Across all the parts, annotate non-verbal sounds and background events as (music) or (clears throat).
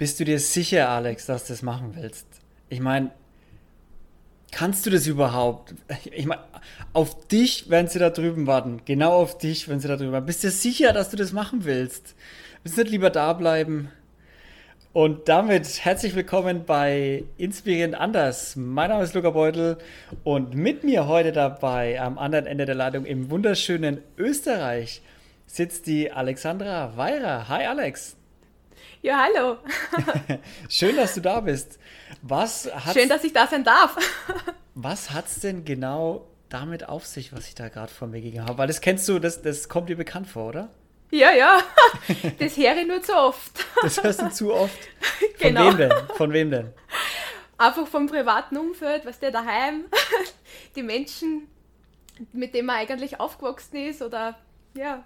Bist du dir sicher, Alex, dass du das machen willst? Ich meine, kannst du das überhaupt? (laughs) Ich meine, auf dich werden sie da drüben warten. Genau auf dich, wenn sie da drüben warten. Bist du dir sicher, dass du das machen willst? Willst du nicht lieber da bleiben? Und damit herzlich willkommen bei Inspirierend Anders. Mein Name ist Luca Beutel und mit mir heute dabei am anderen Ende der Leitung im wunderschönen Österreich sitzt die Alexandra Weirer. Hi Alex. Ja, hallo. (laughs) Schön, dass du da bist. Was Schön, dass ich da sein darf. (laughs) was hat es denn genau damit auf sich, was ich da gerade von mir gegeben habe? Weil das kennst du, das, das kommt dir bekannt vor, oder? Ja, ja. (laughs) Das höre ich nur zu oft. Das hörst du zu oft? Von genau. wem denn? Von wem denn? Einfach vom privaten Umfeld, was der daheim, die Menschen, mit denen man eigentlich aufgewachsen ist oder ja,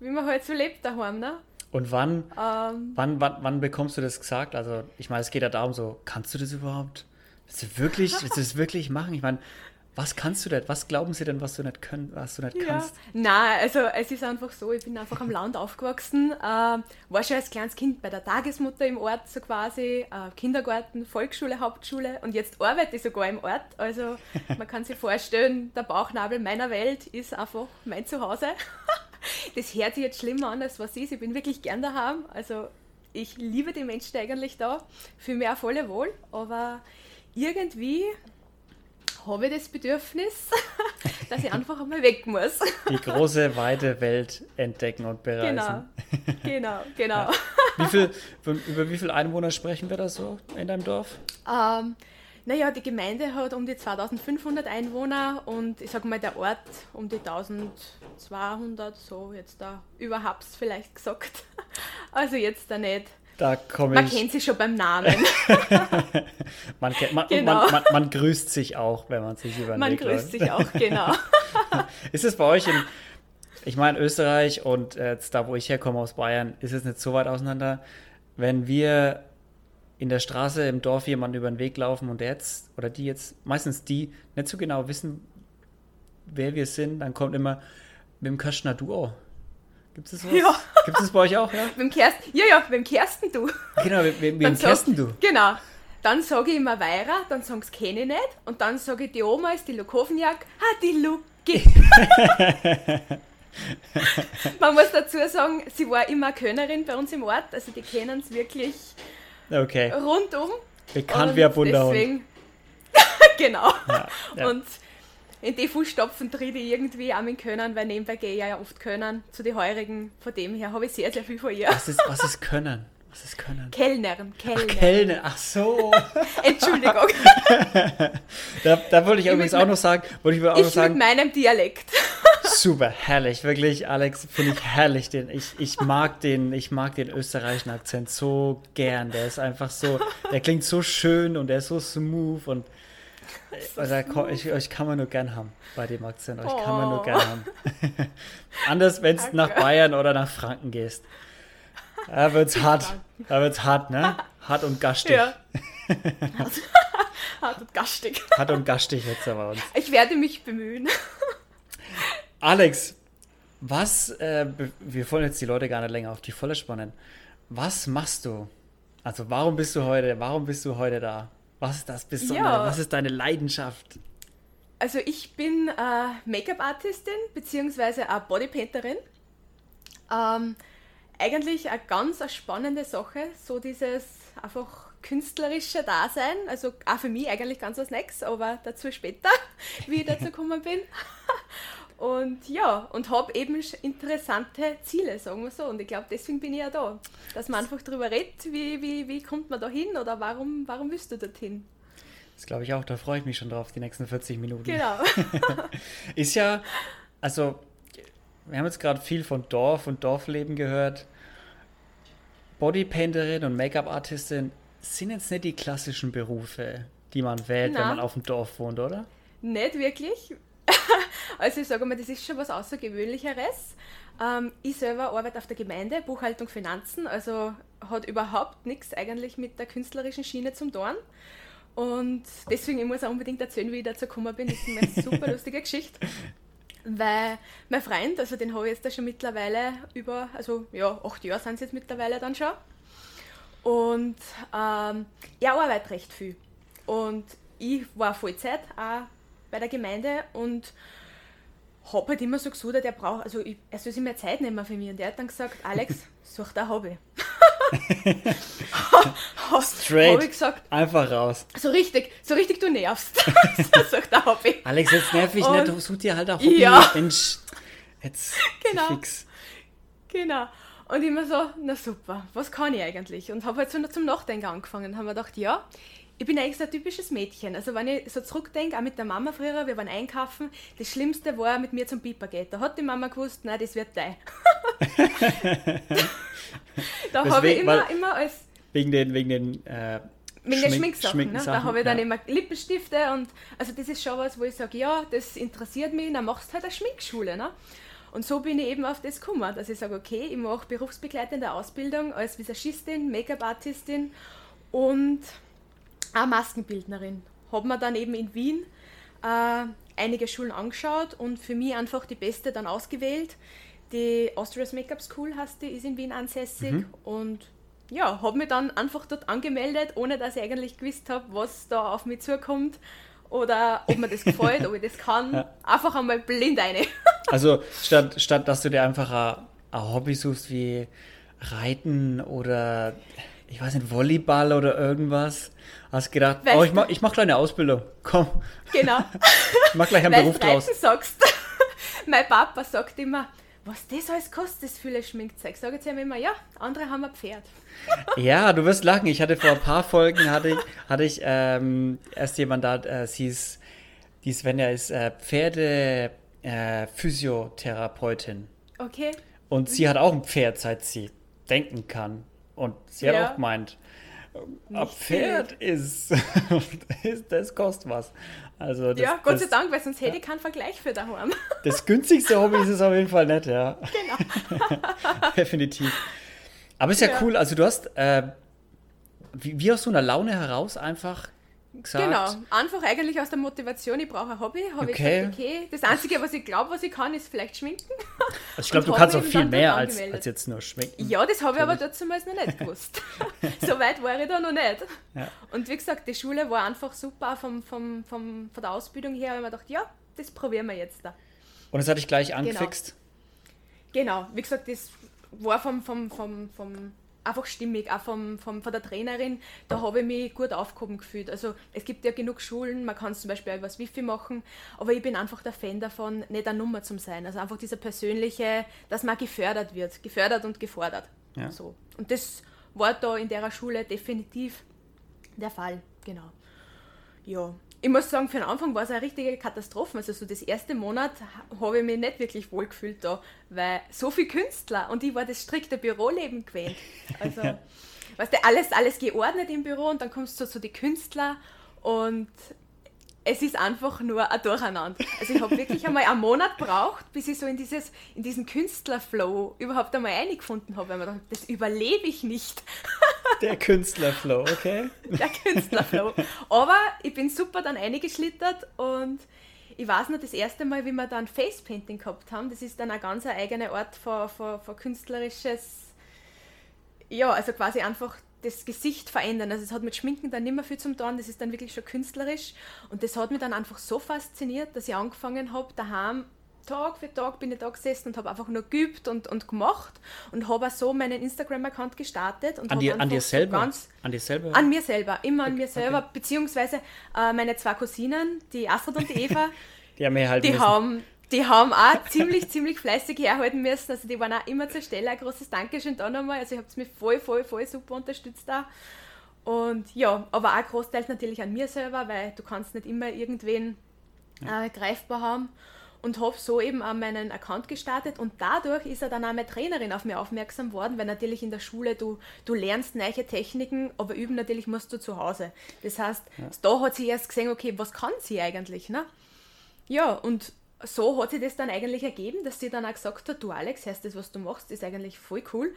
wie man halt so lebt daheim, ne? Und wann, ähm, wann, wann, wann bekommst du das gesagt? Also, ich meine, es geht ja darum, so, kannst du das überhaupt? Willst du wirklich, willst du das wirklich machen? Ich meine, was kannst du denn? Was glauben sie denn, was du nicht können, was du nicht ja. kannst? Nein, also es ist einfach so, ich bin einfach am Land (laughs) aufgewachsen, äh, war schon als kleines Kind bei der Tagesmutter im Ort so quasi, äh, Kindergarten, Volksschule, Hauptschule und jetzt arbeite ich sogar im Ort. Also (laughs) man kann sich vorstellen, der Bauchnabel meiner Welt ist einfach mein Zuhause. (laughs) das hört sich jetzt schlimmer an, als was ist. Ich bin wirklich gern daheim. Also ich liebe die Menschen eigentlich da, fühle mich auch voll wohl, aber irgendwie habe ich das Bedürfnis, (laughs) dass ich einfach einmal weg muss. Die große, weite Welt entdecken und bereisen. Genau, genau, genau. Ja. Wie viel, über wie viele Einwohner sprechen wir da so in deinem Dorf? Ähm, naja, die Gemeinde hat um die 2500 Einwohner und ich sage mal der Ort um die 1200, so jetzt da überhaupt vielleicht gesagt. (laughs) Also jetzt da nicht. Da komme man kennt sich schon beim Namen. (laughs) man, kennt, man, genau. man, man, man, grüßt sich auch, wenn man sich über den Man Weg grüßt läuft. sich auch, genau. (laughs) ist es bei euch in, ich meine Österreich und jetzt da, wo ich herkomme aus Bayern, ist es nicht so weit auseinander, wenn wir in der Straße im Dorf jemanden über den Weg laufen und der jetzt, oder die jetzt, meistens die, nicht so genau wissen, wer wir sind, dann kommt immer mit dem Köstner Duo. Gibt es das? Ja. Gibt es bei euch auch, ja? mit dem Kersten, ja, ja, mit dem Kersten du. Genau, mit, mit, mit dem Kersten du. Genau. Dann sage ich immer Weira, dann sagen sie kenne ich nicht. Und dann sage ich, die Oma ist die Lukovniak. Ah, die Luki. (laughs) Man muss dazu sagen, sie war immer Könnerin bei uns im Ort. Also die kennen es wirklich Okay. Rundum. Bekannt wie ein Bunderhund. Deswegen, (laughs) genau. Ja, ja. Und in die Fußstapfen tritt ich irgendwie auch mit Können, weil nebenbei gehe ich ja oft Können zu den Heurigen. Von dem her habe ich sehr, sehr viel von ihr. Was ist, was ist Können? Was ist Können? Kellnerin, Kellnerin. Ach, Kellner, ach so. (laughs) Entschuldigung. (laughs) da, da wollte ich, ich übrigens auch noch sagen, wollte ich auch ich noch sagen. mit meinem Dialekt. Super, herrlich, wirklich, Alex, finde ich herrlich. Den, ich, ich, mag den, ich mag den österreichischen Akzent so gern. Der ist einfach so, der klingt so schön und der ist so smooth und also, ich, euch kann man nur gern haben bei dem Akzent. Euch oh. kann man nur gern oh. haben. (laughs) Anders, wenn du nach Bayern oder nach Franken gehst. Da wird's (laughs) hart. Da wird's hart, ne? Hart und gastig. Ja. (laughs) hart und gastig. Hart und gastig da bei uns. Ich werde mich bemühen. Alex, was, äh, wir wollen jetzt die Leute gar nicht länger auf die Volle spannen. Was machst du? Also warum bist du heute, warum bist du heute da? Was ist das Besondere? Ja. Was ist deine Leidenschaft? Also ich bin äh, Make-up-Artistin beziehungsweise eine Bodypainterin. Ähm, eigentlich eine ganz eine spannende Sache, so dieses einfach künstlerische Dasein. Also auch für mich eigentlich ganz was Neues, aber dazu später, (laughs) wie ich dazu gekommen bin. Und ja, und habe eben interessante Ziele, sagen wir so. Und ich glaube, deswegen bin ich ja da. Dass man einfach darüber redet, wie, wie, wie kommt man da hin oder warum, warum willst du dorthin? Das glaube ich auch, da freue ich mich schon drauf, die nächsten 40 Minuten. Genau. (laughs) ist ja, also, wir haben jetzt gerade viel von Dorf und Dorfleben gehört. Bodypainterin und Make-up-Artistin sind jetzt nicht die klassischen Berufe, die man wählt, Na. wenn man auf dem Dorf wohnt, oder? Nicht wirklich. Also ich sage mal, das ist schon was Außergewöhnlicheres. Ähm, ich selber arbeite auf der Gemeinde, Buchhaltung, Finanzen, also hat überhaupt nichts eigentlich mit der künstlerischen Schiene zum tun. Und deswegen, ich muss auch unbedingt erzählen, wie ich dazu gekommen bin. Das ist eine super lustige Geschichte. Weil mein Freund, also den habe ich jetzt da schon mittlerweile über, also ja, acht Jahre sind es jetzt mittlerweile dann schon. Und ähm, er arbeitet recht viel. Und ich war Vollzeit auch bei der Gemeinde und habe halt immer so gesagt, der braucht, also ich, er soll sich mehr Zeit nehmen für mich. Und er hat dann gesagt, Alex, (laughs) such da Hobby. (laughs) Straight. Hab ich gesagt, Einfach raus. so richtig, so richtig du nervst. (laughs) so such da Hobby. Alex, jetzt nerv ich nicht, such dir halt auch Hobby. Ja. Mensch, jetzt Genau. fix. Genau. Und immer so, na super, was kann ich eigentlich? Und habe halt so zum Nachdenken angefangen und habe mir gedacht, ja, ich bin eigentlich so ein typisches Mädchen. Also wenn ich so zurückdenke, auch mit der Mama früher, wir waren einkaufen, das Schlimmste war, mit mir zum Piper geht. Da hat die Mama gewusst, nein, das wird dein. (laughs) da habe ich immer, immer als Wegen den, wegen den, äh, Wegen den Schmink- Schminksachen, ne? Da habe ich dann ja. immer Lippenstifte und also das ist schon was, wo ich sage, ja, das interessiert mich, dann machst du halt eine Schminkschule. Ne? Und so bin ich eben auf das gekommen, dass ich sage, okay, ich mache berufsbegleitende Ausbildung als Visagistin, Make-up-Artistin und auch Maskenbildnerin. Habe mir dann eben in Wien äh, einige Schulen angeschaut und für mich einfach die beste dann ausgewählt. Die Austria's Make-up School heißt die, ist in Wien ansässig Mhm. und ja, habe mich dann einfach dort angemeldet, ohne dass ich eigentlich gewusst habe, was da auf mich zukommt oder ob mir das (laughs) gefällt, ob ich das kann. Ja. Einfach einmal blind eine. (laughs) Also statt, statt dass du dir einfach ein, ein Hobby suchst wie Reiten oder ich weiß nicht, Volleyball oder irgendwas, hast gedacht, oh, ich du- mach, ich mach gleich eine Ausbildung. Komm, genau. (laughs) ich mach gleich einen Beruf draus. Sagst. (laughs) mein Papa sagt immer, was das alles kostet, das viele Schminkzeug. Sag jetzt immer, ja, andere haben ein Pferd. (laughs) Ja, du wirst lachen. Ich hatte vor ein paar Folgen, hatte ich, hatte ich ähm, erst jemand da, äh, sie ist, die Svenja ist äh, Pferde äh. Okay? Und sie hat auch ein Pferd, seit sie denken kann. Und sie hat Ja. auch gemeint, ein Nicht Pferd ist, (laughs) ist, das kostet was. Also das, ja, Gott sei Dank, weil sonst hätte ich keinen Vergleich für daheim. (laughs) das günstigste Hobby ist es auf jeden Fall nicht, ja. genau. (laughs) Definitiv. Aber ist ja, Ja. cool. Also du hast, äh, wie, wie aus so einer Laune heraus einfach gesagt, Genau, einfach eigentlich aus der Motivation, ich brauche ein Hobby, habe Okay. ich gesagt, okay, das Einzige, was ich glaube, was ich kann, ist vielleicht schminken. also ich glaube, du kannst auch viel mehr als, als jetzt nur schminken. Ja, das habe ich aber damals noch nicht gewusst. (laughs) so weit war ich da noch nicht. Ja. Und wie gesagt, die Schule war einfach super vom, vom, vom, von der Ausbildung her. Ich mir gedacht, ja, das probieren wir jetzt da. Und das hat dich gleich angefixt. Genau, wie gesagt, das war vom, vom, vom, vom einfach stimmig, auch vom, vom, von der Trainerin, da habe ich mich gut aufgehoben gefühlt. Also es gibt ja genug Schulen, man kann zum Beispiel auch übers Wifi machen, aber ich bin einfach der Fan davon, nicht eine Nummer zu sein. Also einfach dieser persönliche, dass man gefördert wird, gefördert und gefordert. Ja. So. Und das war da in der Schule definitiv der Fall, genau. Ja, ich muss sagen, für den Anfang war es eine richtige Katastrophe. Also so das erste Monat ha- habe ich mich nicht wirklich wohl gefühlt da, weil so viele Künstler und ich war das strikte Büroleben gewöhnt. (laughs) Also, weißt du, alles, alles geordnet im Büro und dann kommst du zu den Künstler und es ist einfach nur ein Durcheinander. Also ich habe wirklich einmal einen Monat gebraucht, bis ich so in, dieses, in diesen Künstlerflow überhaupt einmal eingefunden habe, weil man dachte, das überlebe ich nicht (laughs) Der Künstlerflow, okay? der Künstlerflow. Aber ich bin super dann eingeschlittert und ich weiß noch, das erste Mal, wie wir dann Facepainting gehabt haben, das ist dann ein ganz eigener Ort von, von, von künstlerisches, ja, also quasi einfach das Gesicht verändern. Also es hat mit Schminken dann nicht mehr viel zum tun, das ist dann wirklich schon künstlerisch und das hat mich dann einfach so fasziniert, dass ich angefangen habe, daheim Tag für Tag bin ich da gesessen und habe einfach nur geübt und, und gemacht und habe auch so meinen Instagram-Account gestartet. Und An, dir, an dir selber? Ganz, an dir selber? an mir selber, immer an mir Okay. selber, beziehungsweise äh, meine zwei Cousinen, die Astrid und die Eva, (laughs) die haben mir halt die haben, die haben auch ziemlich, ziemlich fleißig herhalten müssen. Also die waren auch immer zur Stelle. Ein großes Dankeschön da nochmal. Also ihr habt mich voll, voll, voll super unterstützt da. Und ja, aber auch großteils natürlich an mir selber, weil du kannst nicht immer irgendwen äh, greifbar haben. Und habe so eben auch meinen Account gestartet und dadurch ist er dann auch meine Trainerin auf mich aufmerksam worden, weil natürlich in der Schule du, du lernst neue Techniken, aber üben natürlich musst du zu Hause. Das heißt, da hat sie erst gesehen, okay, was kann sie eigentlich, ne? Ja, und so hat sich das dann eigentlich ergeben, dass sie dann auch gesagt hat, du Alex, heißt das, was du machst, ist eigentlich voll cool.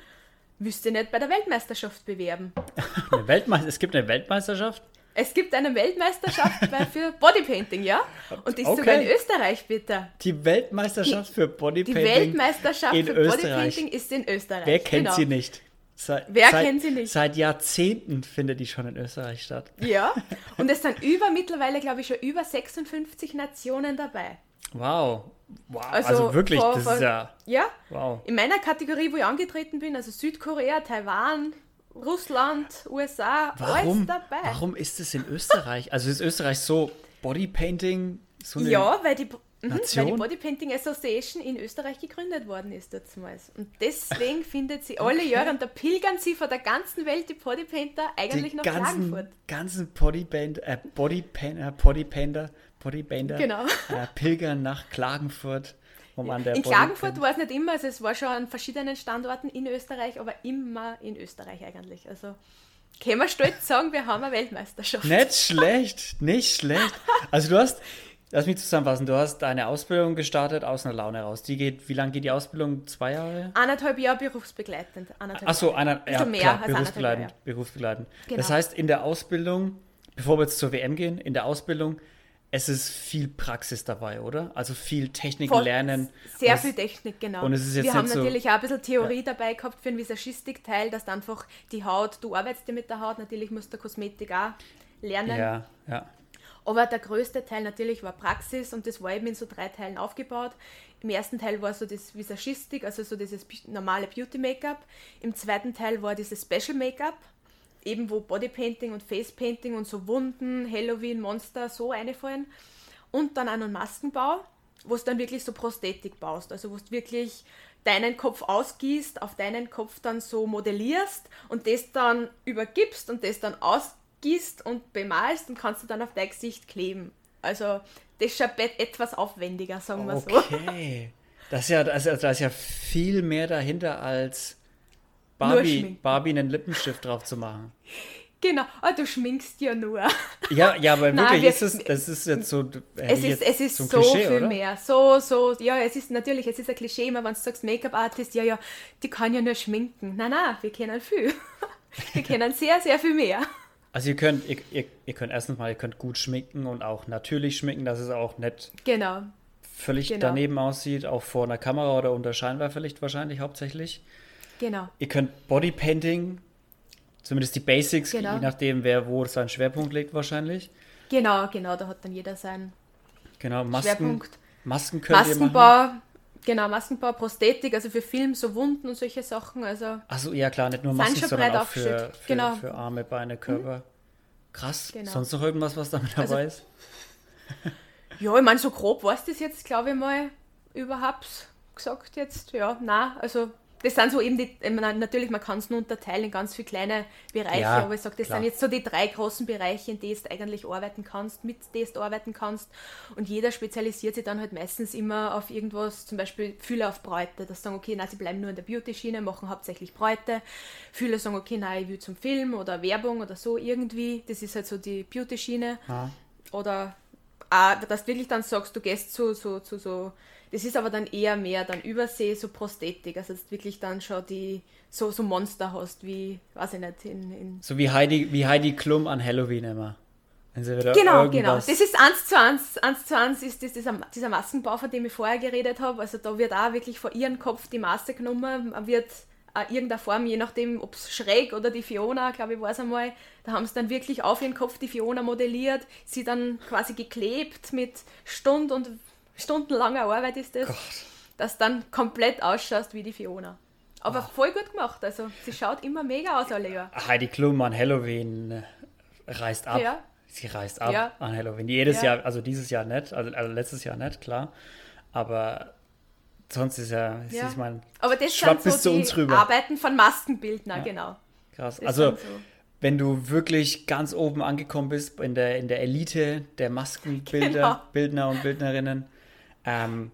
Willst du nicht bei der Weltmeisterschaft bewerben? (laughs) Eine Weltmeister es gibt eine Weltmeisterschaft? Es gibt eine Weltmeisterschaft für Bodypainting, ja? Und die ist Okay. sogar in Österreich, bitte. Die Weltmeisterschaft für Die Bodypainting Weltmeisterschaft in für Österreich. Bodypainting ist in Österreich. Wer kennt genau. sie nicht? Seit, Wer seit, kennt sie nicht? Seit Jahrzehnten findet die schon in Österreich statt. Ja, (laughs) und es sind über, mittlerweile glaube ich schon über 56 Nationen dabei. Wow. Wow. Also Also, wirklich, vor- das vor- ist ja. Ja, Wow. in meiner Kategorie, wo ich angetreten bin, also Südkorea, Taiwan, Russland, USA, Warum, alles dabei. warum ist es in Österreich? Also ist Österreich so Bodypainting? So Ja, weil die, mhm, weil die? Bodypainting Association in Österreich gegründet worden ist damals. Und deswegen (laughs) findet sie alle Jahre, und da pilgern sie von der ganzen Welt die Bodypainter eigentlich die nach ganzen, Klagenfurt. ganzen Bodypaint, äh, äh, Bodypainter, Bodypainter Genau. äh, pilgern nach Klagenfurt, um an der In Klagenfurt war es nicht immer, also es war schon an verschiedenen Standorten in Österreich, aber immer in Österreich eigentlich. Also können wir stolz sagen, wir haben eine Weltmeisterschaft. Nicht schlecht, nicht schlecht. Also du hast, lass mich zusammenfassen, du hast deine Ausbildung gestartet aus einer Laune raus. Die geht, wie lange geht die Ausbildung? Zwei Jahre? Anderthalb Jahre berufsbegleitend. Anderthalb Achso, einer, Ein ja, mehr klar, als berufsbegleitend, Jahre. berufsbegleitend. Genau. Das heißt, in der Ausbildung, bevor wir jetzt zur WM gehen, in der Ausbildung, es ist viel Praxis dabei, oder? Also viel Technik Voll- lernen. Sehr viel Technik, genau. und es ist jetzt Wir haben nicht so- natürlich auch ein bisschen Theorie dabei gehabt für den Visagistik-Teil, dass du einfach die Haut, du arbeitest ja mit der Haut, natürlich musst du Kosmetik auch lernen. Ja, ja. Aber der größte Teil natürlich war Praxis und das war eben in so drei Teilen aufgebaut. Im ersten Teil war so das Visagistik, also so dieses normale Beauty-Make-up. Im zweiten Teil war dieses Special-Make-up, eben wo Bodypainting und Facepainting und so Wunden, Halloween, Monster so einfallen. Und dann noch Maskenbau, wo du dann wirklich so Prosthetik baust, also wo du wirklich deinen Kopf ausgießt, auf deinen Kopf dann so modellierst und das dann übergibst und das dann ausgießt und bemalst und kannst du dann auf dein Gesicht kleben. Also das ist schon etwas aufwendiger, sagen wir so. Okay. Das ist ja, ist, da ist ja viel mehr dahinter als Barbie. Barbie einen Lippenstift drauf zu machen. Genau, ah, du schminkst ja nur. Ja, ja, aber (laughs) Nein, wirklich wir- ist es, das ist jetzt so. hätte Es ist, es ist so Klischee, viel oder? mehr. So, so, ja, es ist natürlich, es ist ein Klischee, immer wenn du sagst Make-up-Artist, ja, ja, die kann ja nur schminken. Nein, nein, wir kennen viel. (laughs) wir kennen sehr, sehr viel mehr. Also ihr könnt, ihr, ihr, ihr könnt erstens mal, ihr könnt gut schminken und auch natürlich schminken, dass es auch nicht Genau. völlig Genau. daneben aussieht, auch vor einer Kamera oder unter Scheinwerferlicht wahrscheinlich hauptsächlich. Genau. Ihr könnt Bodypainting, zumindest die Basics, Genau. je nachdem, wer wo seinen Schwerpunkt legt wahrscheinlich. Genau, genau, da hat dann jeder seinen Genau, Masken, Schwerpunkt. Masken könnt ihr machen. Maskenbau, genau, Maskenbau, Prosthetik, also für Film, so Wunden und solche Sachen. Also Achso, ja klar, nicht nur Masken, sondern auch für, für, Genau. für Arme, Beine, Körper. Krass. Genau. Sonst noch irgendwas, was damit Also- dabei ist? (laughs) Ja, ich meine, so grob war es das jetzt, glaube ich mal, überhaupt gesagt jetzt. Ja, nein, also das sind so eben die, natürlich, man kann es nur unterteilen in ganz viele kleine Bereiche, Ja, aber ich sage, das klar. sind jetzt so die drei großen Bereiche, in denen du eigentlich arbeiten kannst, mit denen du arbeiten kannst. Und jeder spezialisiert sich dann halt meistens immer auf irgendwas, zum Beispiel viele auf Bräute, dass sagen, okay, nein, sie bleiben nur in der Beauty-Schiene, machen hauptsächlich Bräute. Viele sagen, okay, nein, ich will zum Film oder Werbung oder so irgendwie. Das ist halt so die Beauty-Schiene Ja. oder auch, dass du wirklich dann sagst, du gehst zu, zu, zu so, das ist aber dann eher mehr dann Übersee, so Prosthetik, also du wirklich dann schon die, so, so Monster hast, wie, weiß ich nicht, in, in So wie Heidi, wie Heidi Klum an Halloween immer. Genau, genau. Das ist eins zu eins, eins zu eins ist das, dieser, dieser Maskenbau, von dem ich vorher geredet habe. Also da wird auch wirklich vor ihrem Kopf die Maske genommen, man wird auch irgendeiner Form, je nachdem, ob es schräg oder die Fiona, glaube ich, war es einmal, da haben sie dann wirklich auf ihren Kopf die Fiona modelliert, sie dann quasi geklebt mit Stund und stundenlanger Arbeit ist das, dass dann komplett ausschaust wie die Fiona. Aber voll gut gemacht, also sie schaut immer mega aus alle Jahre. Heidi Klum an Halloween äh, reißt ab. Ja. Sie reißt ab Ja. an Halloween. Jedes Ja. Jahr, also dieses Jahr nicht, also, also letztes Jahr nicht, klar. Aber sonst ist ja, sie Ja. ist mein Aber das sind bis so zu die uns rüber. Arbeiten von Maskenbildner, genau. Krass. Das Also wenn du wirklich ganz oben angekommen bist in der, in der Elite der Maskenbilder, Genau. Bildner und Bildnerinnen, ähm,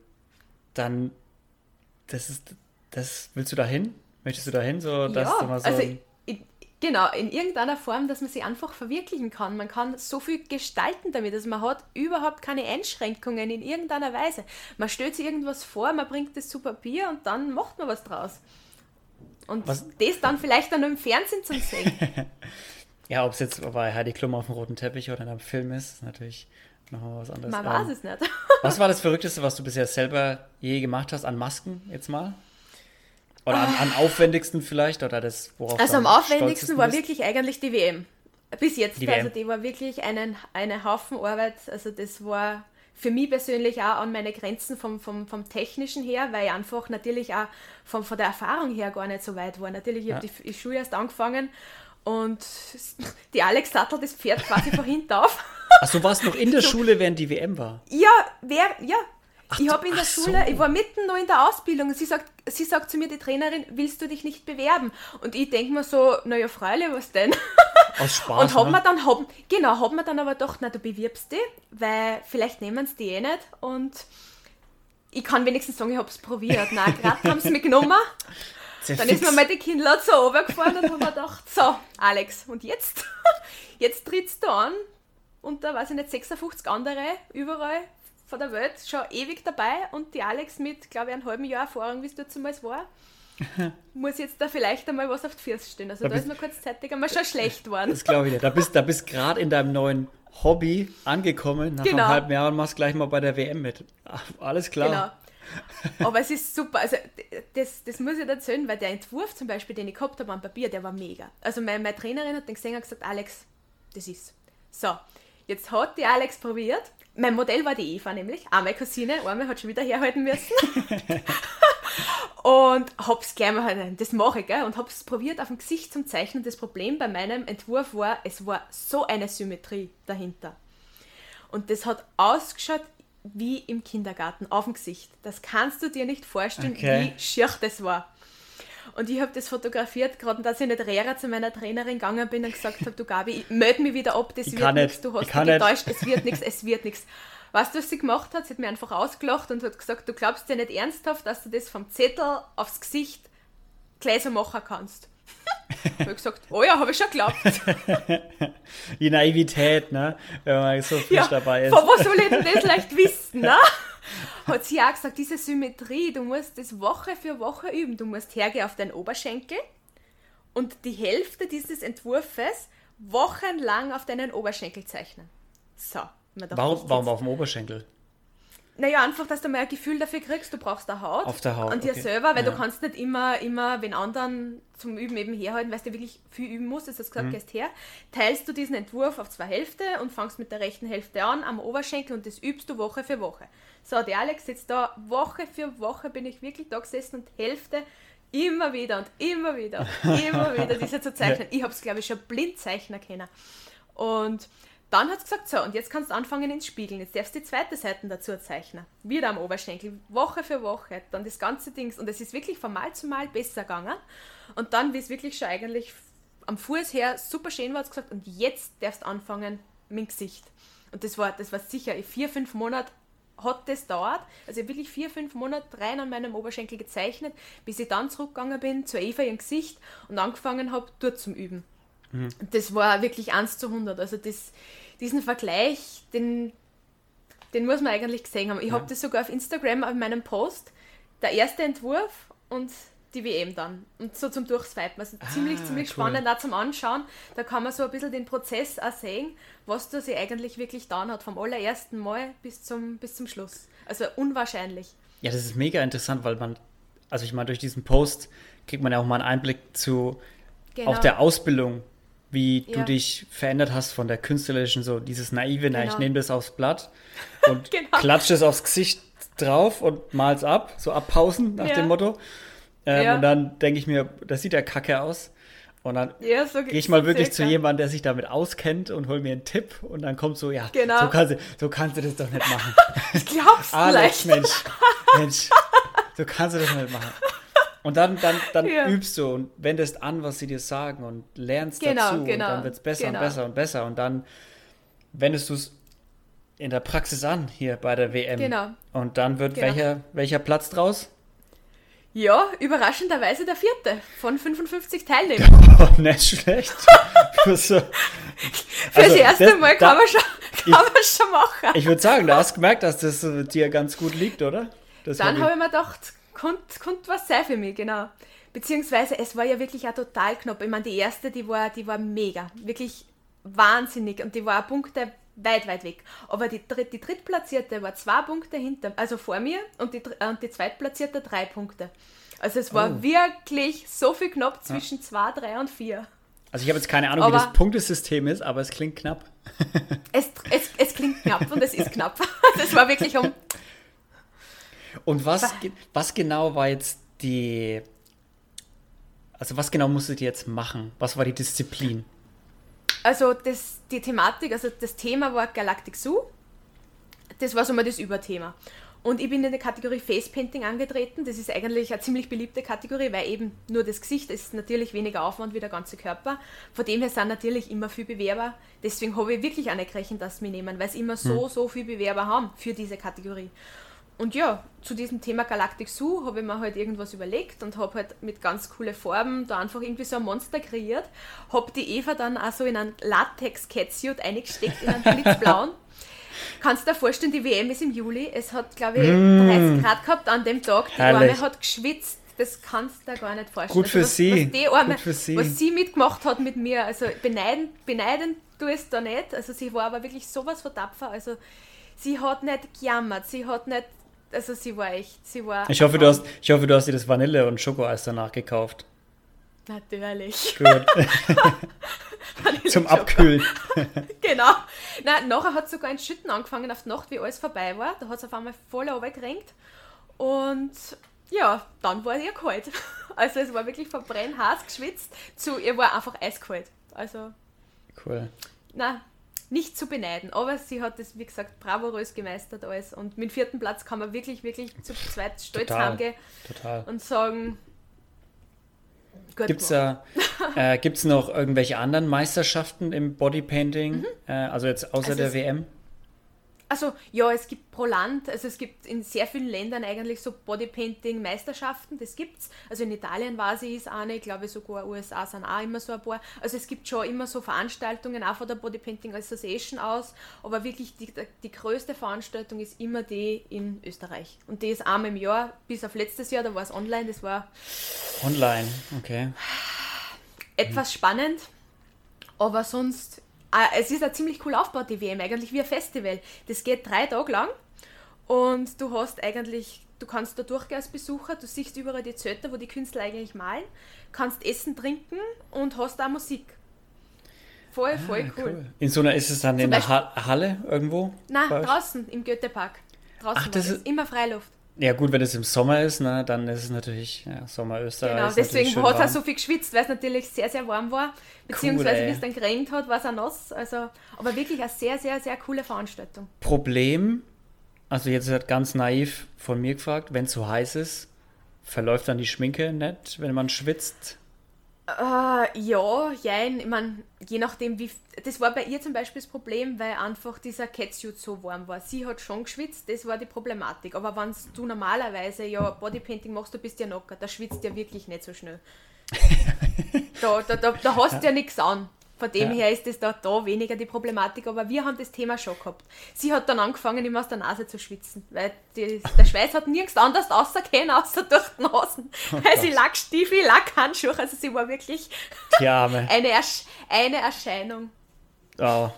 dann das ist das willst du dahin? Möchtest du dahin? So, dass ja, du mal so also genau, in irgendeiner Form, dass man sie einfach verwirklichen kann. Man kann so viel gestalten damit, dass man hat überhaupt keine Einschränkungen in irgendeiner Weise. Man stellt sich irgendwas vor, man bringt das zu Papier und dann macht man was draus. Und Was- das dann vielleicht dann nur im Fernsehen zu (laughs) sehen. ja, ob es jetzt bei Heidi Klum auf dem roten Teppich oder in einem Film ist, ist natürlich nochmal was anderes. Man Ähm, weiß es nicht. (laughs) Was war das Verrückteste, was du bisher selber je gemacht hast an Masken, jetzt mal? Oder am, am aufwendigsten vielleicht? Oder das, worauf Also am aufwendigsten war bist? wirklich eigentlich die WM. Bis jetzt. Die also WM. die war wirklich einen, eine Haufen Arbeit. Also das war für mich persönlich auch an meine Grenzen vom, vom, vom Technischen her, weil ich einfach natürlich auch von, von der Erfahrung her gar nicht so weit war. Natürlich, ich Ja. habe die Schule erst angefangen und die Alex sattelt das Pferd quasi von hinten auf. Ach, so war es noch in der Schule, während die WM war. Ja, wer, ja. ich habe in der ach so. Schule, ich war mitten noch in der Ausbildung und sie sagt, sie sagt zu mir, die Trainerin, willst du dich nicht bewerben? Und ich denke mir so, naja, freilich, was denn? (laughs) Aus Spaß. Und hab ne? mir dann, hab, genau, hab mir dann aber gedacht, na, du bewirbst dich, weil vielleicht nehmen sie die eh nicht und ich kann wenigstens sagen, ich hab's probiert. Nein, (laughs) gerade haben sie mich genommen. Sehr Dann fix. ist mir mal die Kinnlade so runtergefahren und hab mir gedacht, so, Alex, und jetzt? (laughs) Jetzt trittst du an und da weiß ich nicht, 56 andere überall von der Welt schon ewig dabei und die Alex mit, glaube ich, einem halben Jahr Erfahrung, wie es dort damals war, (laughs) muss jetzt da vielleicht einmal was auf die Füße stehen. Also Da da, bist- ist mir kurzzeitig einmal schon schlecht geworden. Das glaube ich nicht. Da bist du bist gerade in deinem neuen Hobby angekommen, nach Genau. einem halben Jahr und machst gleich mal bei der WM mit. Alles klar. Genau. (laughs) Aber es ist super. Also, das, das muss ich erzählen, weil der Entwurf zum Beispiel, den ich gehabt habe am Papier, der war mega. Also, meine, meine Trainerin hat den gesehen und gesagt: Alex, das ist. So, jetzt hat die Alex probiert. Mein Modell war die Eva nämlich, auch meine Cousine. Einmal hat schon wieder herhalten müssen. (laughs) und hab's gleich mal, halt, das mache ich, gell? Und hab's probiert auf dem Gesicht zum Zeichnen. Das Problem bei meinem Entwurf war, es war so eine Symmetrie dahinter. Und das hat ausgeschaut wie im Kindergarten, auf dem Gesicht. Das kannst du dir nicht vorstellen, Okay. wie schier das war. Und ich habe das fotografiert, gerade dass ich nicht Rehrer zu meiner Trainerin gegangen bin und gesagt habe, du Gabi, ich melde mich wieder ab, das Ich wird nichts, nicht, du hast kann mich nicht. getäuscht, es wird nichts, es wird nichts. Weißt du, was sie gemacht hat? Sie hat mir einfach ausgelacht und hat gesagt, du glaubst dir nicht ernsthaft, dass du das vom Zettel aufs Gesicht gleich so machen kannst. Habe ich gesagt, oh ja, habe ich schon geglaubt. (laughs) Die Naivität, ne? Wenn man so frisch Ja, dabei ist. von was soll ich denn das leicht wissen, ne? Hat sie auch gesagt, diese Symmetrie, du musst das Woche für Woche üben. Du musst hergehen auf deinen Oberschenkel und die Hälfte dieses Entwurfes wochenlang auf deinen Oberschenkel zeichnen. So. Warum, warum auf dem Oberschenkel? Naja, einfach, dass du mal ein Gefühl dafür kriegst, du brauchst eine Haut. Auf der Haut, An dir okay. selber, weil Ja. du kannst nicht immer, immer den anderen zum Üben eben herhalten, weil du wirklich viel üben musst. Das hast du gesagt, Mhm. gehst her. Teilst du diesen Entwurf auf zwei Hälfte und fangst mit der rechten Hälfte an am Oberschenkel und das übst du Woche für Woche. So, der Alex sitzt da, Woche für Woche bin ich wirklich da gesessen und Hälfte immer wieder und immer wieder und (laughs) immer wieder diese zu zeichnen. Ich habe es, glaube ich, schon blind zeichnen können. Und dann hat es gesagt, so, und jetzt kannst du anfangen ins Spiegeln. Jetzt darfst du die zweite Seite dazu zeichnen. Wieder am Oberschenkel, Woche für Woche. Dann das ganze Ding. Und es ist wirklich von Mal zu Mal besser gegangen. Und dann, wie es wirklich schon eigentlich am Fuß her super schön war, hat es gesagt, und jetzt darfst du anfangen mit Gesicht. Und das war, das war sicher, vier, fünf Monate hat das dauert. Also ich wirklich vier, fünf Monate rein an meinem Oberschenkel gezeichnet, bis ich dann zurückgegangen bin zu Eva ihrem Gesicht und angefangen habe, dort zum Üben. Und das war wirklich 1 zu 100. Also das, diesen Vergleich, den, den muss man eigentlich gesehen haben. Ich habe das sogar auf Instagram auf meinem Post. Der erste Entwurf und die WM dann. Und so zum Durchswipen. Also ziemlich, Ah, ziemlich cool. spannend auch zum Anschauen. Da kann man so ein bisschen den Prozess auch sehen, was da sich eigentlich wirklich getan hat. Vom allerersten Mal bis zum, bis zum Schluss. Also unwahrscheinlich. Ja, das ist mega interessant, weil man, also ich meine, durch diesen Post kriegt man ja auch mal einen Einblick zu Genau. auch der Ausbildung, wie du Ja. dich verändert hast von der künstlerischen, so dieses naive, na, ich Genau. nehme das aufs Blatt (laughs) und Genau. klatsche es aufs Gesicht drauf und mal's ab, so abpausen nach Ja. dem Motto. Ähm, Ja. Und dann denke ich mir, das sieht ja kacke aus. Und dann Ja, so gehe ich mal wirklich zu jemandem, der sich damit auskennt und hol mir einen Tipp und dann kommt so, ja, Genau. so, kannst du, so kannst du das doch nicht machen. (laughs) Ich glaub's Alex. Mensch, Mensch, so kannst du das nicht machen. Und dann, dann, dann (laughs) Ja. übst du und wendest an, was sie dir sagen und lernst Genau, dazu genau, und dann wird es besser genau. und besser und besser und dann wendest du es in der Praxis an hier bei der WM. Genau. Und dann wird Genau. welcher, welcher Platz draus? Ja, überraschenderweise der vierte von 55 Teilnehmern. (laughs) Oh, nicht schlecht. (laughs) Also, das erste das- Mal da- kann, man schon, kann man schon machen. ich würde sagen, du hast gemerkt, dass das äh, dir ganz gut liegt, oder? Das Dann habe ich mir gedacht, könnte könnt was sein für mich, genau. Beziehungsweise es war ja wirklich auch total knapp. Ich meine, die erste, die war, die war mega. Wirklich wahnsinnig. Und die war Punkte weit, weit weg. Aber die, die drittplatzierte war zwei Punkte hinter, also vor mir und die, und die zweitplatzierte drei Punkte. Also es war Oh. wirklich so viel knapp zwischen 2, 3 und 4. Also ich habe jetzt keine Ahnung, wie Aber- das Punktesystem ist, aber es klingt knapp. Es, es, es klingt knapp und es ist knapp. (laughs) Das war wirklich um. (laughs) Und was, was genau war jetzt die. Also, was genau musstet ihr jetzt machen? Was war die Disziplin? Also das, die Thematik, also das Thema war Galactic Zoo. Das war so mal das Überthema. Und ich bin in der Kategorie Face Painting angetreten. Das ist eigentlich eine ziemlich beliebte Kategorie, weil eben nur das Gesicht ist natürlich weniger Aufwand wie der ganze Körper. Von dem her sind natürlich immer viel Bewerber. Deswegen habe ich wirklich gerechnet, dass mich nehmen, weil es immer so, so viele Bewerber haben für diese Kategorie. Und ja, zu diesem Thema Galactic Zoo habe ich mir halt irgendwas überlegt und habe halt mit ganz coole Farben da einfach irgendwie so ein Monster kreiert. Habe die Eva dann auch so in einen Latex-Catsuit eingesteckt, in einen blitzblauen. (laughs) Kannst du dir vorstellen, die WM ist im Juli. Es hat, glaube ich, 30 Grad gehabt an dem Tag. Die Mm. Herrlich. Arme hat geschwitzt. Das kannst du dir gar nicht vorstellen. Gut für was, sie. Was, die Arme, Gut für sie. was sie mitgemacht hat mit mir. Also beneiden, beneiden ich es da nicht. Also sie war aber wirklich sowas von tapfer. Also sie hat nicht gejammert. Sie hat nicht... Also sie war echt... Sie war Ich hoffe, du hast, ich hoffe, du hast dir das Vanille- und Schokoeis danach gekauft. Natürlich. Gut. Zum Abkühlen. (laughs) Genau. Nein, nachher hat sogar ein Schütten angefangen auf die Nacht, wie alles vorbei war. Da hat es auf einmal voll runtergerenkt. Und ja, dann war ihr kalt. (laughs) Also es war wirklich verbrennt, heiß, geschwitzt, zu ihr war einfach eiskalt. Also, Cool. na, nicht zu beneiden. Aber sie hat es, wie gesagt, bravourös gemeistert alles. Und mit dem vierten Platz kann man wirklich, wirklich zu zweit stolz Total. heimgehen Total. und sagen, Gibt es äh, gibt's noch irgendwelche anderen Meisterschaften im Bodypainting? Äh, also jetzt außer Mhm. Also der WM? Also ja, es gibt pro Land, also es gibt in sehr vielen Ländern eigentlich so Bodypainting-Meisterschaften, das gibt's. Also in Italien war sie ist eine, ich glaube sogar USA sind auch immer so ein paar. Also es gibt schon immer so Veranstaltungen auch von der Bodypainting Association aus, aber wirklich die, die größte Veranstaltung ist immer die in Österreich. Und die ist einmal im Jahr, bis auf letztes Jahr, da war es online, das war Online, okay. etwas spannend, aber sonst, es ist ein ziemlich cool aufgebaut, die WM, eigentlich wie ein Festival. Das geht drei Tage lang und du hast eigentlich, du kannst da durchgehen als Besucher, du siehst überall die Zelte, wo die Künstler eigentlich malen, kannst essen, trinken und hast auch Musik. Voll, voll Ah, cool. In so einer ist es dann Zum in der ha Halle irgendwo? Nein, draußen im Goethepark. Draußen Ach, das, ist- immer Freiluft. Ja gut, wenn es im Sommer ist, ne, dann ist es natürlich ja, Sommer Österreich. Genau, deswegen hat er so viel geschwitzt, weil es natürlich sehr, sehr warm war. Beziehungsweise, ey. wie es dann geregnet hat, war es auch nass. Also, aber wirklich eine sehr, sehr, sehr coole Veranstaltung. Problem, also jetzt wird ganz naiv von mir gefragt, wenn es so heiß ist, verläuft dann die Schminke nicht, wenn man schwitzt? Äh, ja, jein. Ich meine, je nachdem, wie. Das war bei ihr zum Beispiel das Problem, weil einfach dieser Catsuit so warm war. Sie hat schon geschwitzt, das war die Problematik. Aber wenn du normalerweise ja Bodypainting machst, du bist ja locker, da schwitzt ja wirklich nicht so schnell. (laughs) da, da, da, da hast du ja nichts an. Von dem Ja. her ist das da, da weniger die Problematik, aber wir haben das Thema schon gehabt. Sie hat dann angefangen, immer aus der Nase zu schwitzen, weil die, der Schweiß hat nirgends anders rausgehen, außer durch die Nasen. weil sie Gott. Lackstiefel, Lackhandschuhe, also sie war wirklich (laughs) eine, Ersch eine Erscheinung. Oh,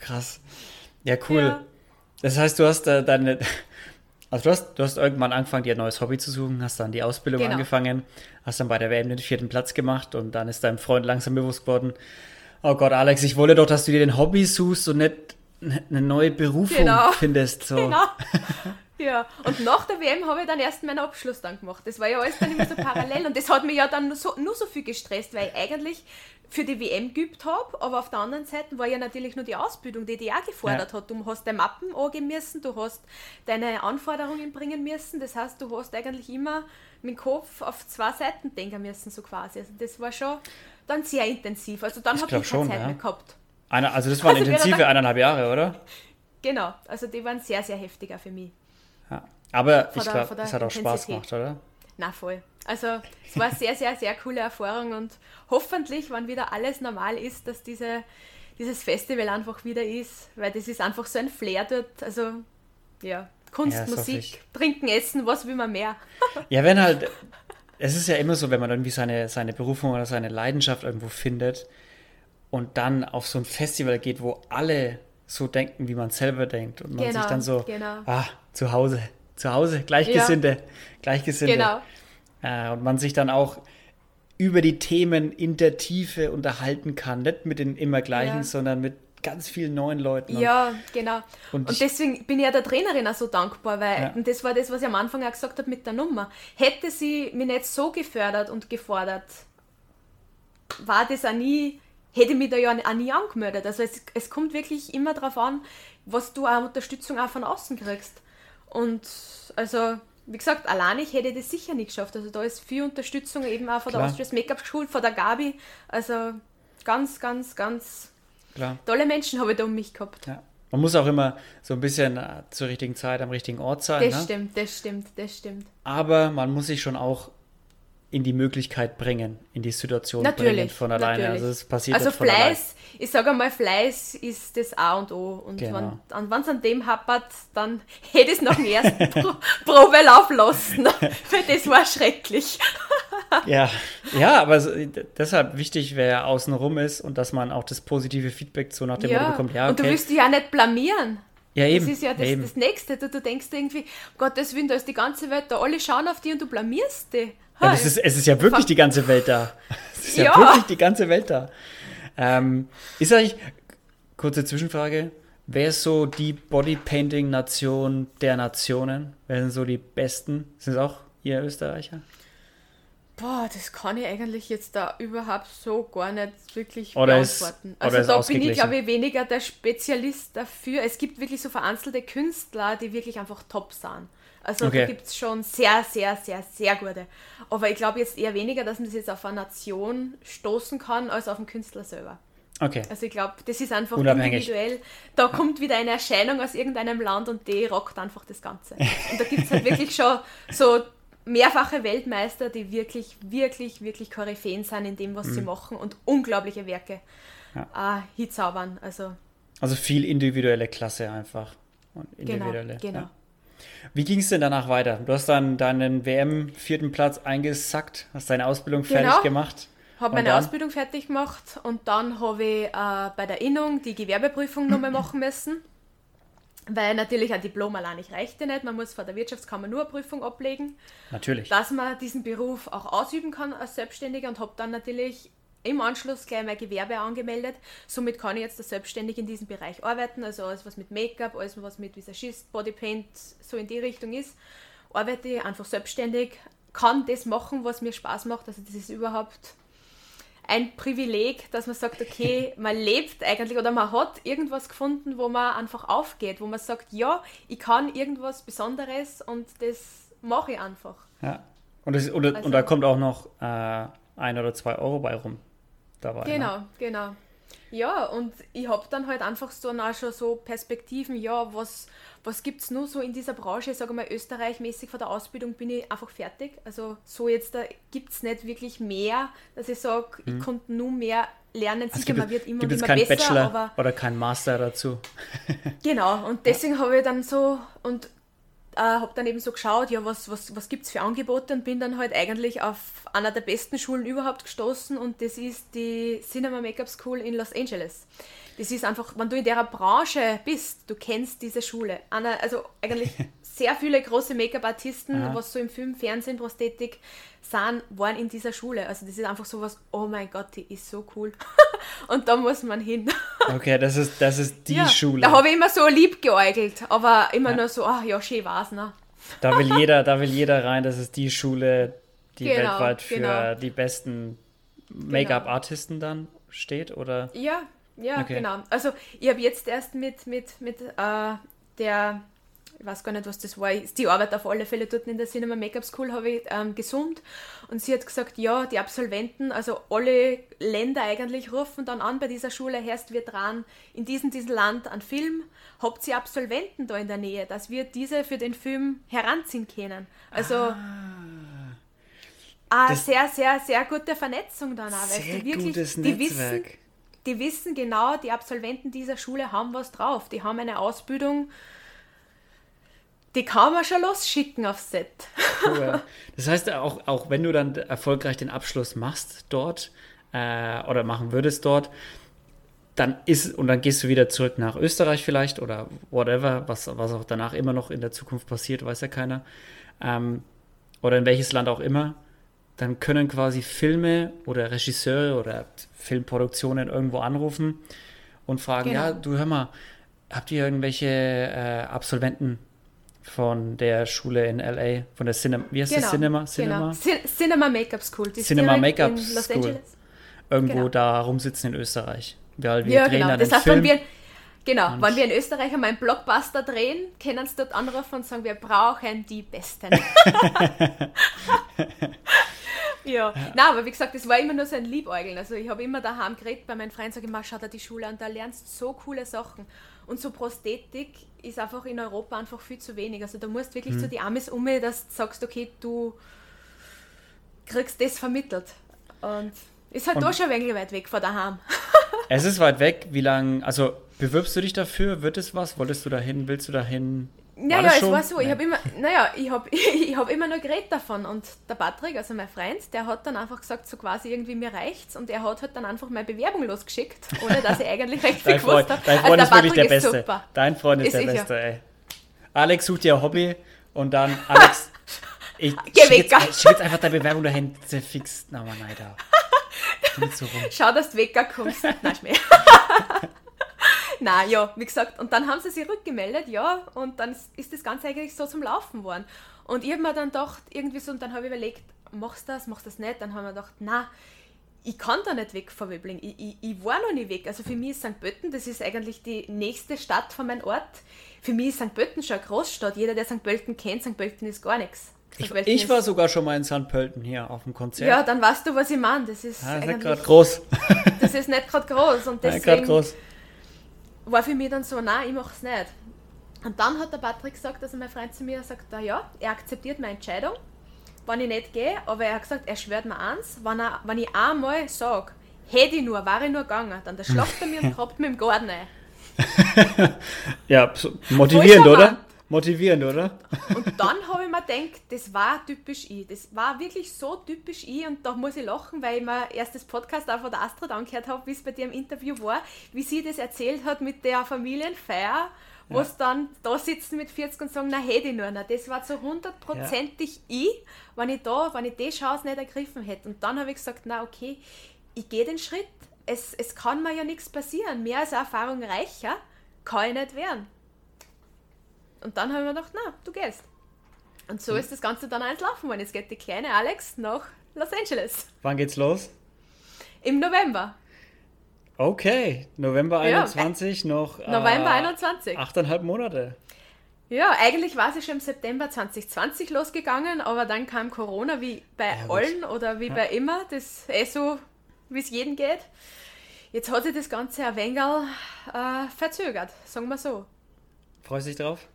krass. Ja, cool. Ja. Das heißt, du hast äh, deine. Also du hast, du hast irgendwann angefangen, dir ein neues Hobby zu suchen, hast dann die Ausbildung Genau. angefangen, hast dann bei der WM den vierten Platz gemacht und dann ist deinem Freund langsam bewusst geworden, oh Gott, Alex, ich wollte doch, dass du dir den Hobby suchst und nicht eine neue Berufung Genau. findest. So. (laughs) Genau. Ja, und nach der WM habe ich dann erst meinen Abschluss dann gemacht. Das war ja alles dann immer so parallel und das hat mich ja dann nur so, nur so viel gestresst, weil ich eigentlich für die WM geübt habe, aber auf der anderen Seite war ja natürlich nur die Ausbildung, die die auch gefordert Ja. hat. Du hast deine Mappen angehen müssen, du hast deine Anforderungen bringen müssen, das heißt, du hast eigentlich immer mit dem Kopf auf zwei Seiten denken müssen, so quasi. Also das war schon dann sehr intensiv. Also dann habe ich keine schon, Zeit ja. mehr gehabt. Eine, also das waren Also intensive eineinhalb Jahre, oder? Genau, also die waren sehr, sehr heftiger für mich. Aber ich glaube, es hat auch Spaß gemacht, oder? Na voll. Also es war eine sehr, sehr, sehr coole Erfahrung und hoffentlich, wenn wieder alles normal ist, dass diese, dieses Festival einfach wieder ist, weil das ist einfach so ein Flair dort. Also ja, Kunst, Ja, Musik. Trinken, Essen, was will man mehr? (laughs) Ja, wenn halt, es ist ja immer so, wenn man irgendwie seine, seine Berufung oder seine Leidenschaft irgendwo findet und dann auf so ein Festival geht, wo alle so denken, wie man selber denkt und man Genau, sich dann so, genau. ah, zu Hause, zu Hause, Gleichgesinnte, Gleichgesinnte. Genau. Äh, und man sich dann auch über die Themen in der Tiefe unterhalten kann. Nicht mit den immer gleichen, ja. sondern mit ganz vielen neuen Leuten. Ja, genau. Und, und deswegen bin ich ja der Trainerin auch so dankbar, weil ja. und das war das, was ich am Anfang auch gesagt habe mit der Nummer. Hätte sie mich nicht so gefördert und gefordert, war das auch nie, hätte ich mich da ja auch nie angemeldet. Also es, es kommt wirklich immer darauf an, was du auch Unterstützung auch von außen kriegst. Und also wie gesagt, allein ich hätte das sicher nicht geschafft. Also da ist viel Unterstützung eben auch von Klar. der Austrias Make-up School, von der Gabi. Also ganz, ganz, ganz Klar. tolle Menschen habe ich da um mich gehabt. Ja. Man muss auch immer so ein bisschen äh, zur richtigen Zeit am richtigen Ort sein. Das ne? stimmt, das stimmt, das stimmt. Aber man muss sich schon auch in die Möglichkeit bringen, in die Situation natürlich, bringen von alleine. Natürlich. Also es passiert Also Fleiß, allein. ich sage einmal, Fleiß ist das A und O. Und genau. wenn es an dem happert, dann (laughs) hätte ich es nach dem ersten (laughs) Pro Probelauf lassen. (laughs) Weil das war schrecklich. ja, ja, aber deshalb wichtig, wer außenrum ist und dass man auch das positive Feedback so nach dem ja. Motto bekommt. Ja, okay. Und du willst dich ja nicht blamieren. Ja, eben. Das ist ja das, ja, das Nächste. Du, du denkst irgendwie, um Gottes Willen, da ist die ganze Welt da, alle schauen auf dich und du blamierst dich. Ja, es, ist, es ist ja wirklich die ganze Welt da. (laughs) Es ist ja, ja wirklich die ganze Welt da. Ähm, ist eigentlich, kurze Zwischenfrage, wer ist so die Bodypainting-Nation der Nationen? Wer sind so die Besten? Sind es auch ihr Österreicher? Boah, das kann ich eigentlich jetzt da überhaupt so gar nicht wirklich oder beantworten. Ist, also da bin ich, glaube ich, weniger der Spezialist dafür. Es gibt wirklich so vereinzelte Künstler, die wirklich einfach top sind. Also okay. da gibt es schon sehr, sehr, sehr, sehr gute. Aber ich glaube jetzt eher weniger, dass man das jetzt auf eine Nation stoßen kann, als auf den Künstler selber. Okay. Also ich glaube, das ist einfach Unabhängig. individuell. Da kommt wieder eine Erscheinung aus irgendeinem Land und die rockt einfach das Ganze. Und da gibt es halt wirklich schon so mehrfache Weltmeister, die wirklich, wirklich, wirklich Koryphäen sind in dem, was mhm. sie machen und unglaubliche Werke ja. äh, hinzaubern. Also, also viel individuelle Klasse einfach. Und genau, individuelle. Genau, genau. Ja. Wie ging es denn danach weiter? Du hast dann deinen WM-vierten Platz eingesackt, hast deine Ausbildung genau. fertig gemacht. Habe meine dann? Ausbildung fertig gemacht und dann habe ich äh, bei der Innung die Gewerbeprüfung nochmal (laughs) machen müssen. Weil natürlich ein Diplom allein nicht reichte nicht. Man muss vor der Wirtschaftskammer nur eine Prüfung ablegen. Natürlich. Dass man diesen Beruf auch ausüben kann als Selbstständiger und habe dann natürlich im Anschluss gleich mein Gewerbe angemeldet. Somit kann ich jetzt selbstständig in diesem Bereich arbeiten. Also alles, was mit Make-up, alles, was mit Visagist, Bodypaint so in die Richtung ist, arbeite ich einfach selbstständig, kann das machen, was mir Spaß macht. Also das ist überhaupt ein Privileg, dass man sagt, okay, (laughs) man lebt eigentlich oder man hat irgendwas gefunden, wo man einfach aufgeht, wo man sagt, ja, ich kann irgendwas Besonderes und das mache ich einfach. Ja. Und, das, und, also, und da kommt auch noch äh, ein oder zwei Euro bei rum dabei. Genau, ne? genau. Ja, und ich habe dann halt einfach so auch schon so Perspektiven, ja, was, was gibt es nur so in dieser Branche? Ich sage mal, österreichmäßig von der Ausbildung bin ich einfach fertig. Also so jetzt, da gibt es nicht wirklich mehr, dass ich sage, hm. ich mhm. konnte nur mehr lernen. Also Sicher, man wird immer, gibt immer keinen besser. Bachelor aber, oder keinen Master dazu. genau, und deswegen habe ich dann so, und äh, habe dann eben so geschaut, ja, was, was, was gibt es für Angebote und bin dann halt eigentlich auf einer der besten Schulen überhaupt gestoßen und das ist die Cinema Makeup School in Los Angeles. Das ist einfach, wenn du in der Branche bist, du kennst diese Schule. Eine, also eigentlich (laughs) sehr viele große Make-up-Artisten, was so im Film, Fernsehen, Prosthetik sind, waren in dieser Schule. Also das ist einfach so was, oh mein Gott, die ist so cool. (laughs) und da muss man hin. (laughs) okay, das ist, das ist die ja, Schule. Da habe ich immer so lieb geäugelt, aber immer ja. nur so, ach ja, schön war's, ne? Da will (laughs) jeder, da will jeder rein, das ist die Schule, die genau, weltweit für genau. die besten Make-up-Artisten dann steht, oder? Ja, ja, okay. genau. Also ich habe jetzt erst mit, mit, mit äh, der ich weiß gar nicht, was das war, die Arbeit auf alle Fälle dort in der Cinema Makeup School habe ich ähm, gesummt. Und sie hat gesagt, ja, die Absolventen, also alle Länder eigentlich rufen dann an bei dieser Schule, herrscht wir dran, in diesem, diesem Land an Film, habt ihr Absolventen da in der Nähe, dass wir diese für den Film heranziehen können. Also ah. eine sehr, sehr, sehr gute Vernetzung dann auch, weil die wirklich, gutes die wissen, die wissen genau, die Absolventen dieser Schule haben was drauf, die haben eine Ausbildung, die kann man schon losschicken aufs Set. Cool. (laughs) Das heißt, auch, auch wenn du dann erfolgreich den Abschluss machst dort äh, oder machen würdest dort, dann ist und dann gehst du wieder zurück nach Österreich vielleicht oder whatever, was, was auch danach immer noch in der Zukunft passiert, weiß ja keiner. Ähm, oder in welches Land auch immer. dann können quasi Filme oder Regisseure oder Filmproduktionen irgendwo anrufen und fragen, Genau. ja, du hör mal, habt ihr irgendwelche äh, Absolventen von der Schule in LA, von der Cinema, wie heißt das, Cinema? Cinema? Genau. Cin Cinema Make-up School. Die Cinema Make-up School. Angeles. Irgendwo Genau. da rumsitzen in Österreich. Weil wir Ja, drehen genau. dann Das heißt, wenn Film. wir, genau, Und- wenn wir in Österreich einmal einen Blockbuster drehen, können sie dort anrufen und sagen, wir brauchen die Besten. (laughs) ja. Nein, aber wie gesagt, das war immer nur so ein Liebäugeln. Also ich habe immer daheim geredet, bei meinen Freunden sage ich mal, schau dir die Schule an, da lernst du so coole Sachen. Und so Prosthetik ist einfach in Europa einfach viel zu wenig. Also da musst wirklich Mhm. zu die Amis um, dass du sagst, okay, du kriegst das vermittelt. Und ist halt Und- da schon ein wenig weit weg von daheim. (laughs) Es ist weit weg. Wie lange, also bewirbst du dich dafür? Wird es was? Wolltest du dahin? Willst du dahin? Naja, das es war so, ich Nein. habe immer, naja, ich habe (laughs) ich hab immer nur geredet davon und der Patrick, also mein Freund, der hat dann einfach gesagt, so quasi irgendwie mir reicht's und er hat halt dann einfach meine Bewerbung losgeschickt, ohne dass ich eigentlich recht (laughs) viel Dein Freund, gewusst habe. dein Also Freund der ist wirklich der Beste. super. Dein Freund ist, Ist der sicher. Beste, ey. Alex sucht dir ein Hobby und dann, Alex, (laughs) ich Geh schick weg, jetzt, ich schick jetzt einfach deine Bewerbung dahin. Fix. Na, nein, da. Nicht so. Schau, dass du wegkommst. Nein, Schmäh. (laughs) Nein, ja, wie gesagt, und dann haben sie sich rückgemeldet, ja, und dann ist- das Ganze eigentlich so zum Laufen geworden. Und ich habe mir dann gedacht, irgendwie so, und dann habe ich überlegt, machst du das, machst du das nicht? Dann haben wir gedacht, na, ich kann da nicht weg von Wöbling. Ich, ich, ich war noch nicht weg. Also für mich ist St. Pölten, das ist eigentlich die nächste Stadt von meinem Ort. Für mich ist St. Pölten schon eine Großstadt. Jeder, der St. Pölten kennt, St. Pölten ist gar nichts. Ich, ich war sogar schon mal in St. Pölten hier auf dem Konzert. Ja, dann weißt du, was ich meine. Das ist, Ah, ist nicht gerade groß. (laughs) das ist nicht gerade groß. Und deswegen groß. War für mich dann so, nein, ich mach's nicht. Und dann hat der Patrick gesagt, also mein Freund zu mir sagt, ah ja, er akzeptiert meine Entscheidung, wenn ich nicht gehe, aber er hat gesagt, er schwört mir eins, wenn, er, wenn ich einmal sage, hätte ich nur, war ich nur gegangen, dann der schlaft er mir und grabt mir im Garten ein. Ja, motivierend, oder? Motivierend, oder? Und dann habe ich mir gedacht, das war typisch ich. Das war wirklich so typisch ich und da muss ich lachen, weil ich mir erst das Podcast auch von der Astrid angehört habe, wie es bei dir im Interview war, wie sie das erzählt hat mit der Familienfeier, wo Ja. es dann da sitzen mit 40 und sagen, na hätte ich nur. Na, das war so hundertprozentig ich, wenn ich da, wenn ich die Chance nicht ergriffen hätte. Und dann habe ich gesagt, na okay, ich gehe den Schritt. Es, es kann mir ja nichts passieren. Mehr als Erfahrung reicher kann ich nicht werden. Und dann habe ich mir gedacht, na, du gehst. Und so ist das Ganze dann eins laufen worden. Jetzt geht die kleine Alex nach Los Angeles Wann geht's los? im November. Okay, November Ja, 21, noch äh, November 21. achteinhalb Monate. Ja, eigentlich war sie schon im September 2020 losgegangen, aber dann kam Corona, wie bei Ja, allen oder wie bei immer. Das ist eh so, wie es jedem geht. Jetzt hat sich das Ganze ein wenig äh, verzögert, sagen wir so. Freust du dich drauf?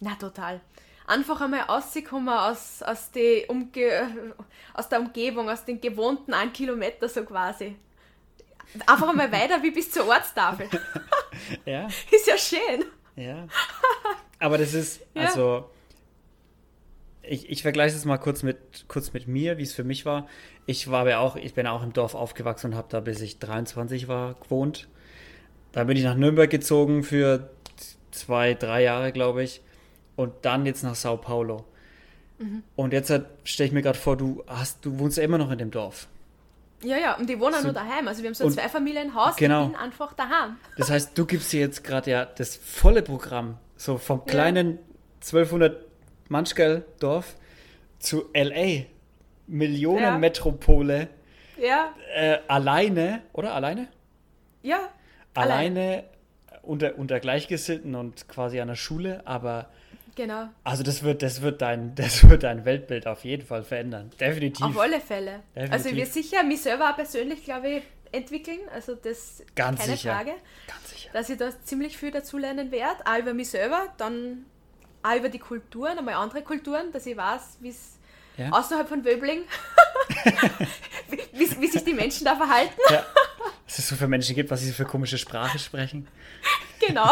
Na, total. Einfach einmal rauskommen aus, aus, die Umge aus der Umgebung, aus den gewohnten 1 Kilometer so quasi. Einfach einmal weiter wie bis zur Ortstafel. (laughs) Ja, Ist ja schön. ja. Aber das ist, (laughs) Ja. also, ich, ich vergleiche es mal kurz mit, kurz mit mir, wie es für mich war. Ich war ja auch, ich bin auch im Dorf aufgewachsen und habe da bis ich 23 war gewohnt. Dann bin ich nach Nürnberg gezogen für zwei, drei Jahre, glaube ich. Und dann jetzt nach Sao Paulo. Mhm. Und jetzt stelle ich mir gerade vor, du hast, du wohnst ja immer noch in dem Dorf. Ja, ja, und die wohnen So- nur daheim. Also wir haben so ein Zweifamilienhaus, Genau. ich bin einfach daheim. Das heißt, du gibst dir jetzt gerade ja das volle Programm, so vom Ja. kleinen 1200 Manschgel Dorf zu LA, Millionenmetropole, Ja, äh, alleine, oder alleine? ja. Alleine unter, unter Gleichgesinnten und quasi an der Schule, aber Genau. also das wird, das wird dein, (laughs) das wird dein Weltbild auf jeden Fall verändern. Definitiv. Auf alle Fälle. Definitiv. Also ich will sicher mich selber auch persönlich, glaube ich, entwickeln. Also das Ganz keine sicher. Frage. Ganz sicher. dass ich da ziemlich viel dazulernen werde, auch über mich selber, dann auch über die Kulturen, einmal andere Kulturen, dass ich weiß, wie es Ja. außerhalb von Wöbling, (laughs) wie, wie, wie sich die Menschen da verhalten. Ja. Was es so für Menschen gibt, was sie für komische Sprache sprechen. Genau.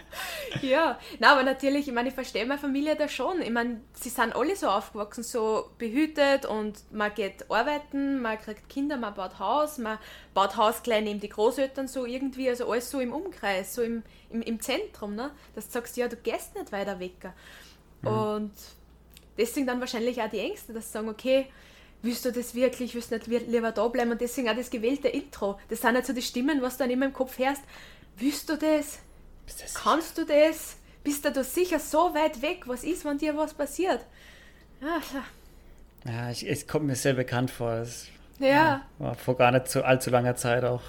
(laughs) ja, na, aber natürlich, ich meine, ich verstehe meine Familie da schon. Ich meine, sie sind alle so aufgewachsen, so behütet und man geht arbeiten, man kriegt Kinder, man baut Haus, man baut Haus gleich neben die Großeltern so irgendwie, also alles so im Umkreis, so im, im, im Zentrum, ne? Dass du sagst, ja, du gehst nicht weiter weg. Und deswegen dann wahrscheinlich auch die Ängste, dass sie sagen, okay, willst du das wirklich, willst du nicht lieber da bleiben? Und deswegen auch das gewählte Intro. Das sind halt so die Stimmen, was du dann immer im Kopf hörst. Willst du das? das Kannst du das? Bist du da sicher so weit weg? Was ist, wenn dir was passiert? Ja, ja ich, es kommt mir sehr bekannt vor. Es ja. War vor gar nicht so allzu langer Zeit auch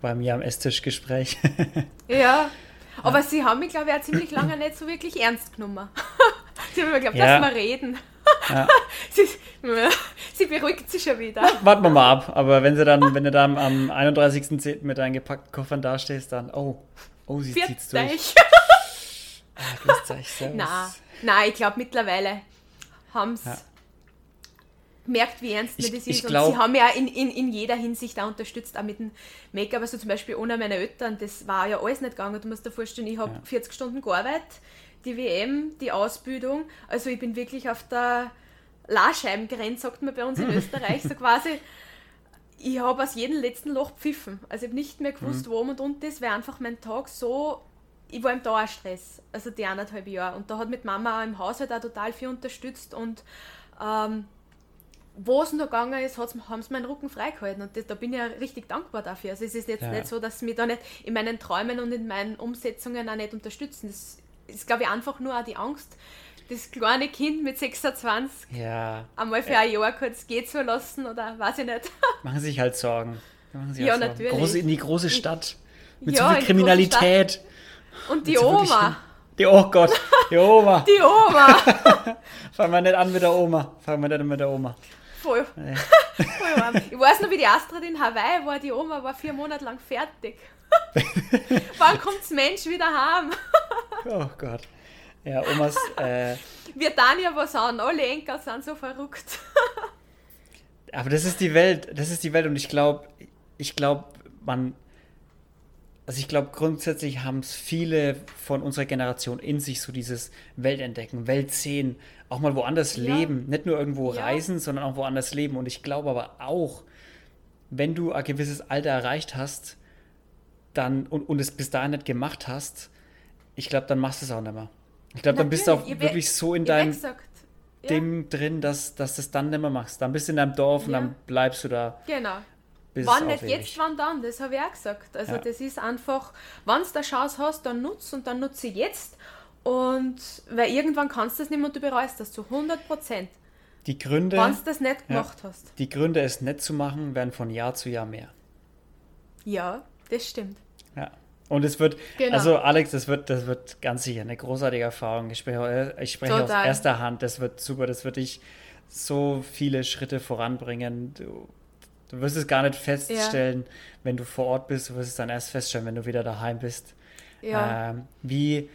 bei mir am Esstischgespräch. (laughs) ja. Aber ja. sie haben mich, glaube ich, auch ziemlich lange nicht so wirklich ernst genommen. (laughs) sie haben mir geglaubt, ja. lass mal reden. Ja. (laughs) sie, sie, beruhigt sich schon wieder. Warten wir mal ab. Aber wenn sie dann, wenn du dann am 31.10. mit deinen gepackten Koffern dastehst, dann, oh, oh, sie Viert zieht's durch. (laughs) ah. Nein, nein ich glaube mittlerweile haben sie merkt, wie ernst mir das ist. Glaub, und sie haben ja in, in, in jeder Hinsicht auch unterstützt, auch mit dem Make-up. Also zum Beispiel ohne meine Eltern, das war ja alles nicht gegangen. Du musst dir vorstellen, ich habe ja. 40 Stunden gearbeitet, die WM, die Ausbildung. Also ich bin wirklich auf der Lahscheibengrenze, sagt man bei uns in (laughs) Österreich, so quasi. Ich habe aus jedem letzten Loch pfiffen. Also ich habe nicht mehr gewusst, mhm. wo und und das wäre einfach mein Tag so ich war im Dauerstress, also die anderthalb Jahre. Und da hat mit Mama auch im Haushalt auch total viel unterstützt und ähm, wo es noch gegangen ist, haben sie meinen Rücken freigehalten und das, da bin ich ja richtig dankbar dafür. Also es ist jetzt ja. nicht so, dass sie mich da nicht in meinen Träumen und in meinen Umsetzungen auch nicht unterstützen. Das ist, glaube ich, einfach nur auch die Angst, das kleine Kind mit 26 ja. einmal für ein Jahr kurz gehen zu lassen oder weiß ich nicht. (laughs) Machen sich halt Sorgen. Sich ja, halt Sorgen. natürlich. Große, in die große Stadt. Mit ja, so viel Kriminalität. Und die Oma. Die, oh Gott, die Oma. (laughs) die Oma. (laughs) Fangen wir nicht an mit der Oma. Fangen wir nicht an mit der Oma. Voll. Nee. Voll warm. Ich weiß noch, wie die Astrid in Hawaii war, die Oma war vier Monate lang fertig. (laughs) Wann kommt das Mensch wieder heim? (laughs) oh Gott. Ja, Omas. Äh, Wir tun ja was an, alle Enkel sind so verrückt. (laughs) aber das ist die Welt, das ist die Welt und ich glaube, ich glaube, man also ich glaube, grundsätzlich haben es viele von unserer Generation in sich so dieses Weltentdecken, Weltsehen, auch mal woanders ja. leben, nicht nur irgendwo ja. reisen, sondern auch woanders leben. Und ich glaube aber auch, wenn du ein gewisses Alter erreicht hast, dann und, und es bis dahin nicht gemacht hast, ich glaube, dann machst du es auch nicht mehr. Ich glaube, dann bist du auch wirklich so in deinem Ding drin, dass, dass du es dann nicht mehr machst. Dann bist du in deinem Dorf und dann bleibst du da. Genau. Wann nicht jetzt, wann dann, das habe ich auch gesagt. Also ja. das ist einfach, wenn du eine Chance hast, dann nutzt und dann nutze jetzt. Und weil irgendwann kannst du das nicht mehr und du bereust das zu 100 Prozent. Die Gründe. Wenn du das nicht gemacht ja, hast. Die Gründe, es nicht zu machen, werden von Jahr zu Jahr mehr. Ja, das stimmt. Ja. Und es wird, genau. also Alex, das wird, das wird ganz sicher eine großartige Erfahrung. Ich spreche, ich spreche aus erster Hand, das wird super, das wird dich so viele Schritte voranbringen. Du, Du wirst es gar nicht feststellen, ja. wenn du vor Ort bist, du wirst es dann erst feststellen, wenn du wieder daheim bist. Ja. Ähm, wie,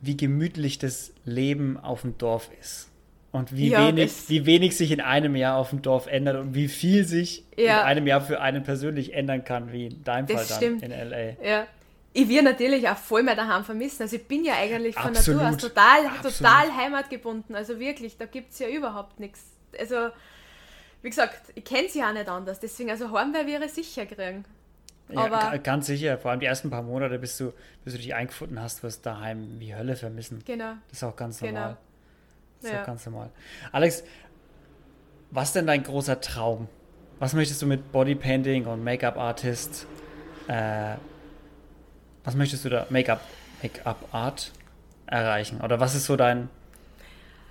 wie gemütlich das Leben auf dem Dorf ist. Und wie, ja, wenig, wie wenig sich in einem Jahr auf dem Dorf ändert und wie viel sich ja. in einem Jahr für einen persönlich ändern kann, wie in deinem das Fall dann stimmt. in L.A. Ja. Ich werde natürlich auch voll mehr daheim vermissen. Also ich bin ja eigentlich von Absolut. Natur aus total, total heimatgebunden. Also wirklich, da gibt es ja überhaupt nichts. Also wie gesagt, ich kenne sie ja nicht anders, deswegen, also Heimweh wäre sicher kriegen. Ja, ganz sicher, vor allem die ersten paar Monate, bis du, bis du dich eingefunden hast, wirst du daheim wie Hölle vermissen. Genau. Das ist auch ganz genau. Das ist ja. ganz normal. Alex, was ist denn dein großer Traum? Was möchtest du mit Bodypainting und Make-up-Artist? Äh, was möchtest du da Make-up Make-up Art erreichen? Oder was ist so dein,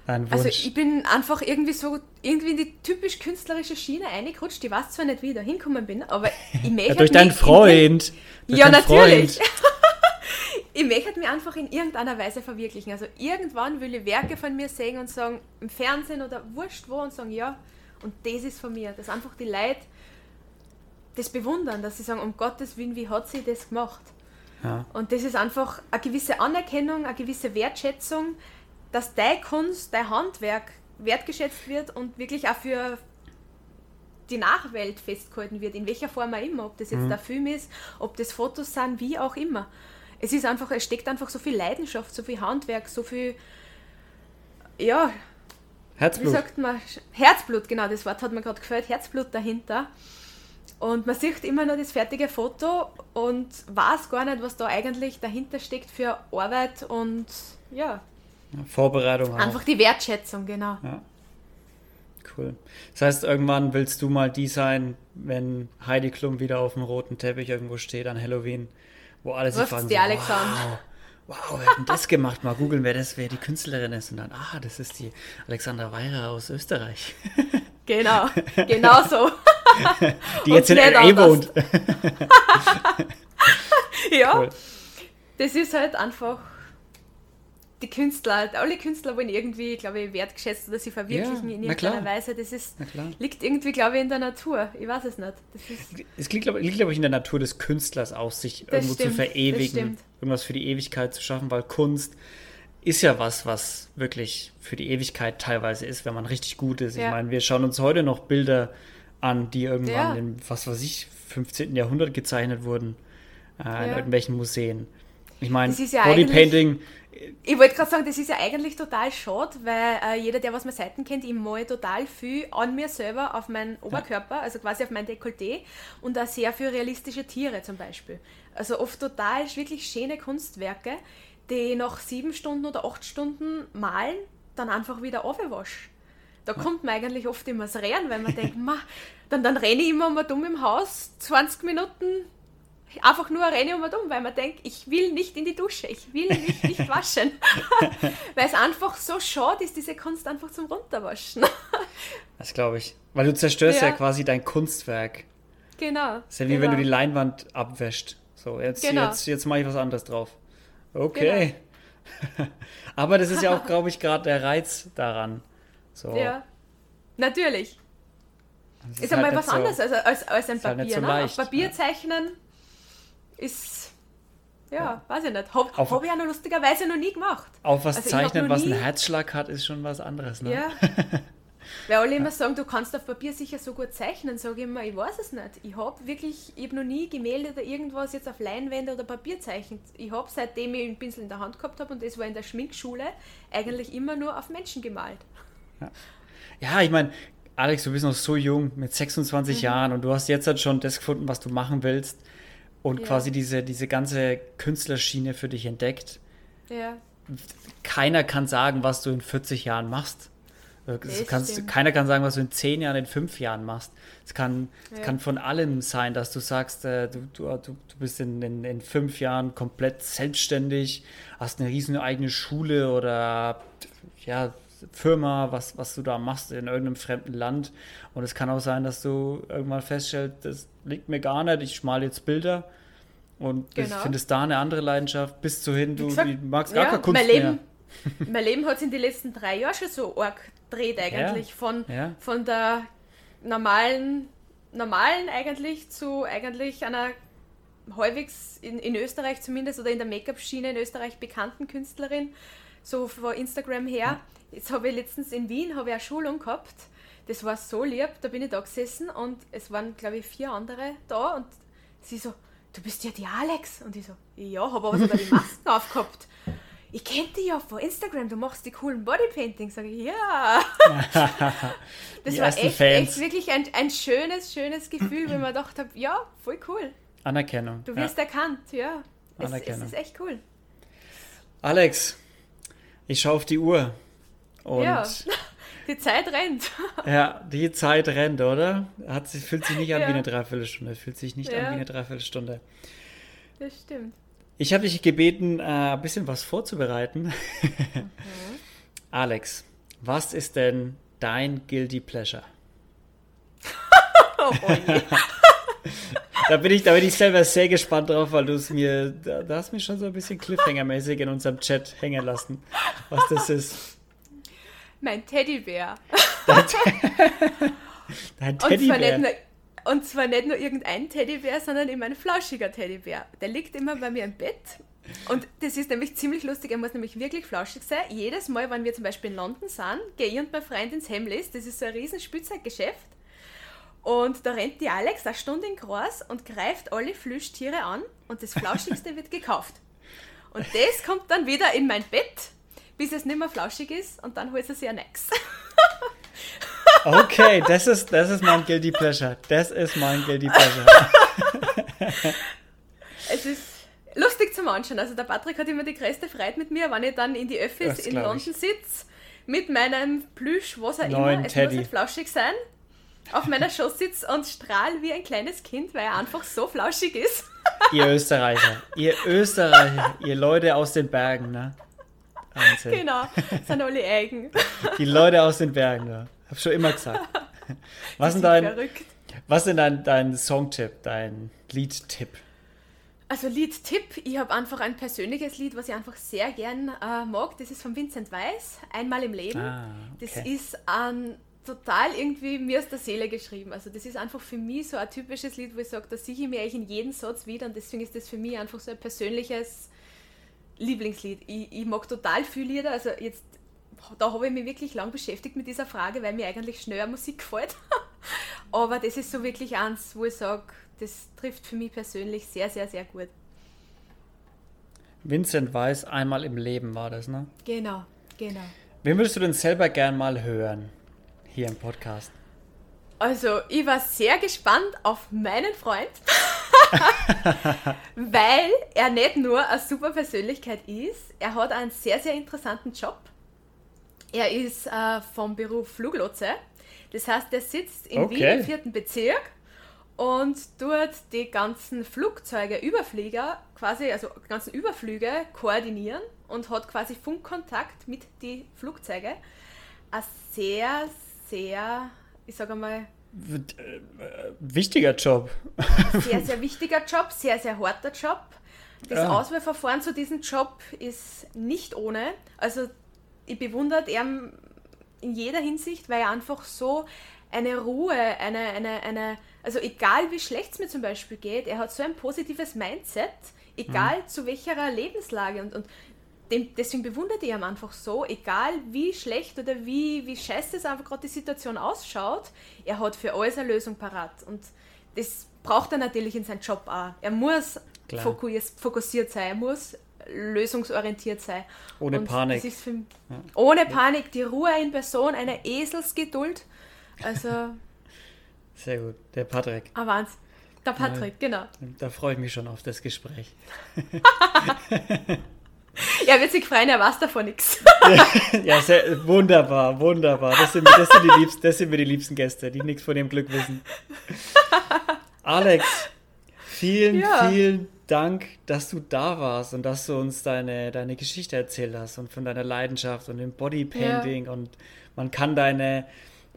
dein also Wunsch? Also ich bin einfach irgendwie so irgendwie in die typisch künstlerische Schiene reingerutscht. Ich weiß zwar nicht, wie ich da hinkommen bin, aber ich (laughs) möchte. ja, durch deinen Freund. Durch ja, natürlich. (laughs) ich möchte mich einfach in irgendeiner Weise verwirklichen. Also irgendwann will ich Werke von mir sehen und sagen, im Fernsehen oder wurscht wo und sagen, ja, und das ist von mir. Dass einfach die Leute das bewundern, dass sie sagen, um Gottes Willen, wie hat sie das gemacht? Ja. Und das ist einfach eine gewisse Anerkennung, eine gewisse Wertschätzung, dass deine Kunst, dein Handwerk wertgeschätzt wird und wirklich auch für die Nachwelt festgehalten wird, in welcher Form auch immer, ob das jetzt mhm. der Film ist, ob das Fotos sind, wie auch immer. Es ist einfach, es steckt einfach so viel Leidenschaft, so viel Handwerk, so viel, ja, Herzblut. Wie sagt man? Herzblut, genau, das Wort hat mir gerade gefällt, Herzblut dahinter. Und man sieht immer nur das fertige Foto und weiß gar nicht, was da eigentlich dahinter steckt für Arbeit und ja, Vorbereitung Einfach auch. die Wertschätzung, genau. Ja. Cool. Das heißt, irgendwann willst du mal die sein, wenn Heidi Klum wieder auf dem roten Teppich irgendwo steht an Halloween, wo alle sich fragen, die so, Alexander. wow, wow, wer hat denn das gemacht? Mal googeln, wer das, wer die Künstlerin ist. Und dann, ah, das ist die Alexandra Weira aus Österreich. (laughs) Genau, (laughs) genau so. die jetzt in L.A. wohnt. (laughs) ja, cool. das ist halt einfach die Künstler, alle Künstler wollen irgendwie, glaube ich, wertgeschätzt oder sie verwirklichen ja, in irgendeiner Weise. Das ist, liegt irgendwie, glaube ich, in der Natur. Ich weiß es nicht. es liegt, glaube glaub ich, in der Natur des Künstlers auch, sich das irgendwo stimmt, zu verewigen, irgendwas für die Ewigkeit zu schaffen, weil Kunst ist ja was, was wirklich für die Ewigkeit teilweise ist, wenn man richtig gut ist. Ja. Ich meine, wir schauen uns heute noch Bilder an, die irgendwann ja. im, was weiß ich, 15. Jahrhundert gezeichnet wurden, äh, in irgendwelchen Museen. Ich meine, ja Bodypainting ich wollte gerade sagen, das ist ja eigentlich total schade, weil äh, jeder, der was meine Seiten kennt, ich male total viel an mir selber auf meinen Oberkörper, also quasi auf mein Dekolleté und auch sehr viel realistische Tiere zum Beispiel. Also oft total wirklich schöne Kunstwerke, die nach sieben Stunden oder acht Stunden malen, dann einfach wieder aufwaschen. Da kommt man eigentlich oft immer das Rehren, weil man denkt, (laughs) ma, dann, dann renne ich immer mal dumm im Haus, 20 Minuten einfach nur renne um und um, weil man denkt, ich will nicht in die Dusche, ich will mich nicht (laughs) waschen. (laughs) weil es einfach so schade ist, diese Kunst einfach zum Runterwaschen. (laughs) das glaube ich. Weil du zerstörst ja. ja. quasi dein Kunstwerk. Genau. Das ist ja wie genau. wenn du die Leinwand abwäscht. So, jetzt, genau. jetzt, jetzt mache ich was anderes drauf. Okay. Genau. Aber das ist ja auch, glaube ich, gerade der Reiz daran. So. Ja. Natürlich. Ist, ist halt was so, anderes als, als, als ein halt Papier. Halt so ne? Auf Papier zeichnen ist, ja, ja. weiß ich nicht. Habe hab ich auch noch lustigerweise noch nie gemacht. Auf was also zeichnen, was einen Herzschlag hat, ist schon was anderes. Ne? Ja. (laughs) Weil alle immer sagen, du kannst auf Papier sicher so gut zeichnen, sage ich immer, ich weiß es nicht. Ich habe wirklich, ich habe noch nie Gemälde oder irgendwas jetzt auf Leinwände oder Papier zeichnet. Ich habe seitdem ich einen Pinsel in der Hand gehabt habe und das war in der Schminkschule, eigentlich immer nur auf Menschen gemalt. Ja, ja ich meine, Alex, du bist noch so jung, mit 26 mhm. Jahren und du hast jetzt halt schon das gefunden, was du machen willst und ja. quasi diese, diese ganze Künstlerschiene für dich entdeckt. Ja. Keiner kann sagen, was du in 40 Jahren machst. Kannst, keiner kann sagen, was du in 10 Jahren, in 5 Jahren machst. Es kann, ja. kann von allem sein, dass du sagst, äh, du, du, du bist in, in, in fünf Jahren komplett selbstständig, hast eine riesen eigene Schule oder ja, Firma, was, was du da machst in irgendeinem fremden Land. Und es kann auch sein, dass du irgendwann feststellst, das liegt mir gar nicht, ich schmal jetzt Bilder und genau. findest da eine andere Leidenschaft, bis zu hin, du gesagt, magst gar ja, keine Kunst mein Leben, mehr. (laughs) mein Leben hat sich in den letzten drei Jahren schon so arg gedreht eigentlich, ja, von, ja. von der normalen, normalen eigentlich zu eigentlich einer halbwegs in, in Österreich zumindest oder in der Make-up-Schiene in Österreich bekannten Künstlerin, so von Instagram her. Jetzt habe ich letztens in Wien habe ich eine Schulung gehabt. Das war so lieb, da bin ich da gesessen und es waren, glaube ich, vier andere da und sie so, du bist ja die Alex. Und ich so, ja, habe aber sogar die (laughs) Masken aufgehabt. Ich kenne dich ja von Instagram, du machst die coolen Bodypaintings. Sag ich, ja. (laughs) das war echt, echt, wirklich ein, ein schönes, schönes Gefühl, wenn man gedacht habe, ja, voll cool. Anerkennung. Du wirst ja. erkannt, ja. Es, Anerkennung. es ist echt cool. Alex, ich schaue auf die Uhr. Und ja, (laughs) die Zeit rennt. (laughs) ja, die Zeit rennt, oder? Hat, fühlt sich nicht an ja. wie eine Dreiviertelstunde. Fühlt sich nicht ja. an wie eine Dreiviertelstunde. Das stimmt. Ich habe dich gebeten, äh, ein bisschen was vorzubereiten. (laughs) Mhm. Alex, was ist denn dein Guilty Pleasure? oh, (laughs) da, bin ich, da bin ich selber sehr gespannt drauf, weil du es mir, da, da hast mich schon so ein bisschen Cliffhanger-mäßig in unserem Chat hängen lassen, was das ist. Mein Teddybär. Dein (laughs) Teddybär. Und, und zwar nicht nur irgendein Teddybär, sondern immer ein flauschiger Teddybär. Der liegt immer bei mir im Bett. Und das ist nämlich ziemlich lustig, er muss nämlich wirklich flauschig sein. Jedes Mal, wenn wir zum Beispiel in London sind, gehe ich und mein Freund ins Hemlis, das ist so ein riesen Spielzeuggeschäft. Und da rennt die Alex eine Stunde in Gras und greift alle Flüschtiere an und das Flauschigste wird gekauft. Und das kommt dann wieder in mein Bett bis es nicht mehr flauschig ist und dann holt sich ein Ex. okay, das ist, das ist mein Guilty Pleasure. Das ist mein Guilty Pleasure. (laughs) es ist lustig zum Anschauen. Also der Patrick hat immer die größte Freude mit mir, wenn ich dann in die Öffis in London sitze mit meinem Plüsch, was auch Neuen immer, es Teddy. muss nicht flauschig sein, auf meiner Schoß sitze und strahl wie ein kleines Kind, weil er einfach so flauschig ist. (laughs) Ihr Österreicher, ihr Österreicher, ihr Leute aus den Bergen, ne? Wahnsinn. Genau, sind alle eigen. Die Leute aus den Bergen, ne? Hab schon immer gesagt. (laughs) Was ist dein, verrückt. was ist denn dein, dein Songtipp, dein Liedtipp? Also Liedtipp, ich habe einfach ein persönliches Lied, was ich einfach sehr gern äh, mag. Das ist von Vincent Weiss, Einmal im Leben. Ah, Das okay. ist ein total irgendwie mir aus der Seele geschrieben. Also das ist einfach für mich so ein typisches Lied, wo ich sage, da sehe ich mir eigentlich in jedem Satz wieder und deswegen ist das für mich einfach so ein persönliches Lieblingslied. Ich, ich mag total viele Lieder, also jetzt da habe ich mich wirklich lang beschäftigt mit dieser Frage, weil mir eigentlich schnell Musik (laughs) gefällt. Aber das ist so wirklich eins, wo ich sage, das trifft für mich persönlich sehr, sehr, sehr gut. Vincent Weiss, einmal im Leben war das, ne? Genau, genau. Wen würdest du denn selber gern mal hören? Hier im Podcast. Also, ich war sehr gespannt auf meinen Freund, (laughs) weil er nicht nur eine super Persönlichkeit ist, er hat einen sehr, sehr interessanten Job. Er ist äh, vom Beruf Fluglotse. Das heißt, er sitzt in Okay. Wien im vierten Bezirk und tut die ganzen Flugzeuge, Überflieger, quasi, also ganzen Überflüge koordinieren und hat quasi Funkkontakt mit den Flugzeugen. Ein sehr, sehr, ich sage mal, W- äh, Wichtiger Job. sehr, sehr wichtiger Job, sehr, sehr harter Job. Das Ja. Auswahlverfahren zu diesem Job ist nicht ohne. Also ich bewundere ihn in jeder Hinsicht, weil er einfach so eine Ruhe, eine, eine, eine, also egal wie schlecht es mir zum Beispiel geht, er hat so ein positives Mindset, egal zu welcher Lebenslage und, und dem, deswegen bewundert ich ihn einfach so, egal wie schlecht oder wie, wie scheiße es einfach gerade die Situation ausschaut, er hat für alles eine Lösung parat. Und das braucht er natürlich in seinem Job auch. Er muss fokussiert, sein, er muss lösungsorientiert sein. Ohne Und Panik. Für, Ohne Panik, die Ruhe in Person, eine Eselsgeduld. Also, (laughs) Sehr gut. Der Patrick. ah Wahnsinn. Der Patrick, genau. Da freue ich mich schon auf das Gespräch. (laughs) Er wird sich freuen, er weiß davon nichts. (laughs) Ja, sehr, wunderbar, wunderbar. Das sind, das, sind die liebsten, das sind mir die liebsten Gäste, die nichts von dem Glück wissen. Alex, vielen, Ja. vielen Dank, dass du da warst und dass du uns deine, deine Geschichte erzählt hast und von deiner Leidenschaft und dem Bodypainting und man kann deine,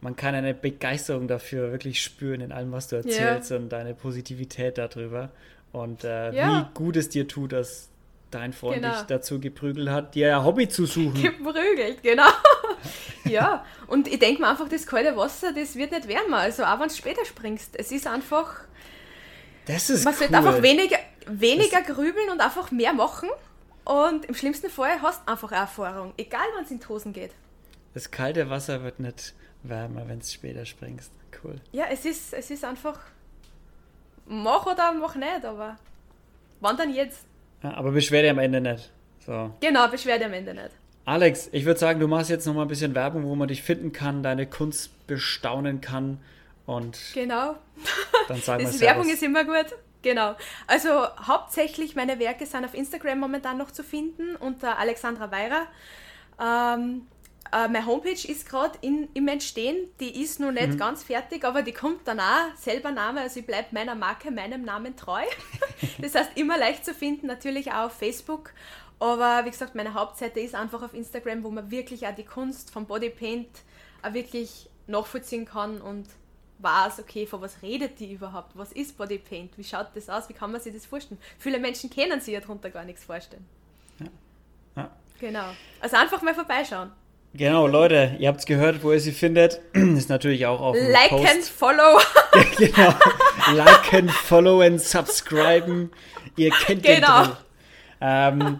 man kann eine Begeisterung dafür wirklich spüren in allem, was du erzählst und deine Positivität darüber und äh, Ja. wie gut es dir tut, dass dein Freund Genau. dich dazu geprügelt hat, dir ein Hobby zu suchen. Geprügelt, genau. (laughs) ja, und ich denke mir einfach, das kalte Wasser, das wird nicht wärmer. Also auch wenn du später springst. Es ist einfach, Das ist man cool. sollte einfach weniger, weniger grübeln und einfach mehr machen. Und im schlimmsten Fall hast du einfach Erfahrung, egal wann es in die Hosen geht. Das kalte Wasser wird nicht wärmer, wenn du später springst. Cool. Ja, es ist, es ist einfach, mach oder mach nicht, aber wann dann jetzt? Ja, aber beschwer dich am Ende nicht. So. Genau, beschwer dich am Ende nicht. Alex, ich würde sagen, du machst jetzt noch mal ein bisschen Werbung, wo man dich finden kann, deine Kunst bestaunen kann und Genau. dann sagen (laughs) wir. Werbung ist immer gut. Genau. Also hauptsächlich meine Werke sind auf Instagram momentan noch zu finden unter Alexandra Weira. Ähm, äh, meine Homepage ist gerade im Entstehen. Die ist noch nicht ganz fertig, aber die kommt dann auch. Selber Name, also ich bleibe meiner Marke, meinem Namen treu. (laughs) das heißt, immer leicht zu finden, natürlich auch auf Facebook. Aber wie gesagt, meine Hauptseite ist einfach auf Instagram, wo man wirklich auch die Kunst vom Bodypaint auch wirklich nachvollziehen kann und weiß, okay, von was redet die überhaupt? Was ist Bodypaint? Wie schaut das aus? Wie kann man sich das vorstellen? Viele Menschen können sich ja darunter gar nichts vorstellen. Ja. Genau. Also einfach mal vorbeischauen. Genau, Leute, ihr habt es gehört, wo ihr sie findet. (clears throat) Ist natürlich auch auf dem Like and Post. follow. (laughs) genau. Liken, followen, subscriben. Ihr kennt Genau. den. Ähm,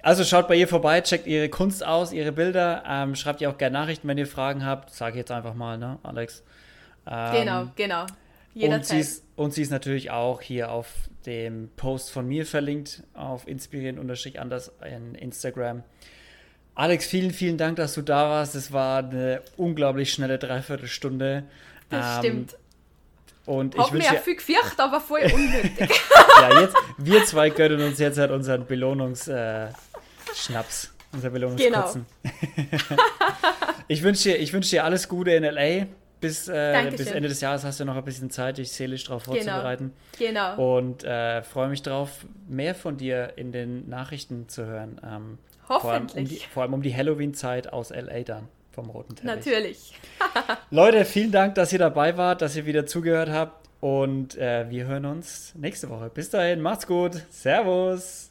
also schaut bei ihr vorbei, checkt ihre Kunst aus, ihre Bilder. Ähm, schreibt ihr auch gerne Nachrichten, wenn ihr Fragen habt. Sage ich jetzt einfach mal, ne, Alex? Ähm, genau, genau. Und sie, Jederzeit. ist, und sie ist natürlich auch hier auf dem Post von mir verlinkt, auf inspirieren-anders in Instagram. Alex, vielen, vielen Dank, dass du da warst. Es war eine unglaublich schnelle Dreiviertelstunde. Das Ähm, stimmt. Und ich Hab mir wünsche ja viel gefürchtet, aber voll (laughs) unnötig. ja, jetzt, wir zwei gönnen uns jetzt halt unseren Belohnungsschnaps. Äh. Unser Belohnungskotzen. Genau. (laughs) ich wünsche dir, wünsch dir alles Gute in L.A. Bis, äh, bis Ende des Jahres hast du noch ein bisschen Zeit, dich seelisch darauf genau. vorzubereiten. Genau. genau. Und äh, freue mich darauf, mehr von dir in den Nachrichten zu hören. Ähm, Hoffentlich. Vor allem, um die, vor allem um die Halloween-Zeit aus LA dann vom roten Teppich. Natürlich. (laughs) Leute, vielen Dank, dass ihr dabei wart, dass ihr wieder zugehört habt. Und äh, wir hören uns nächste Woche. Bis dahin, macht's gut. Servus.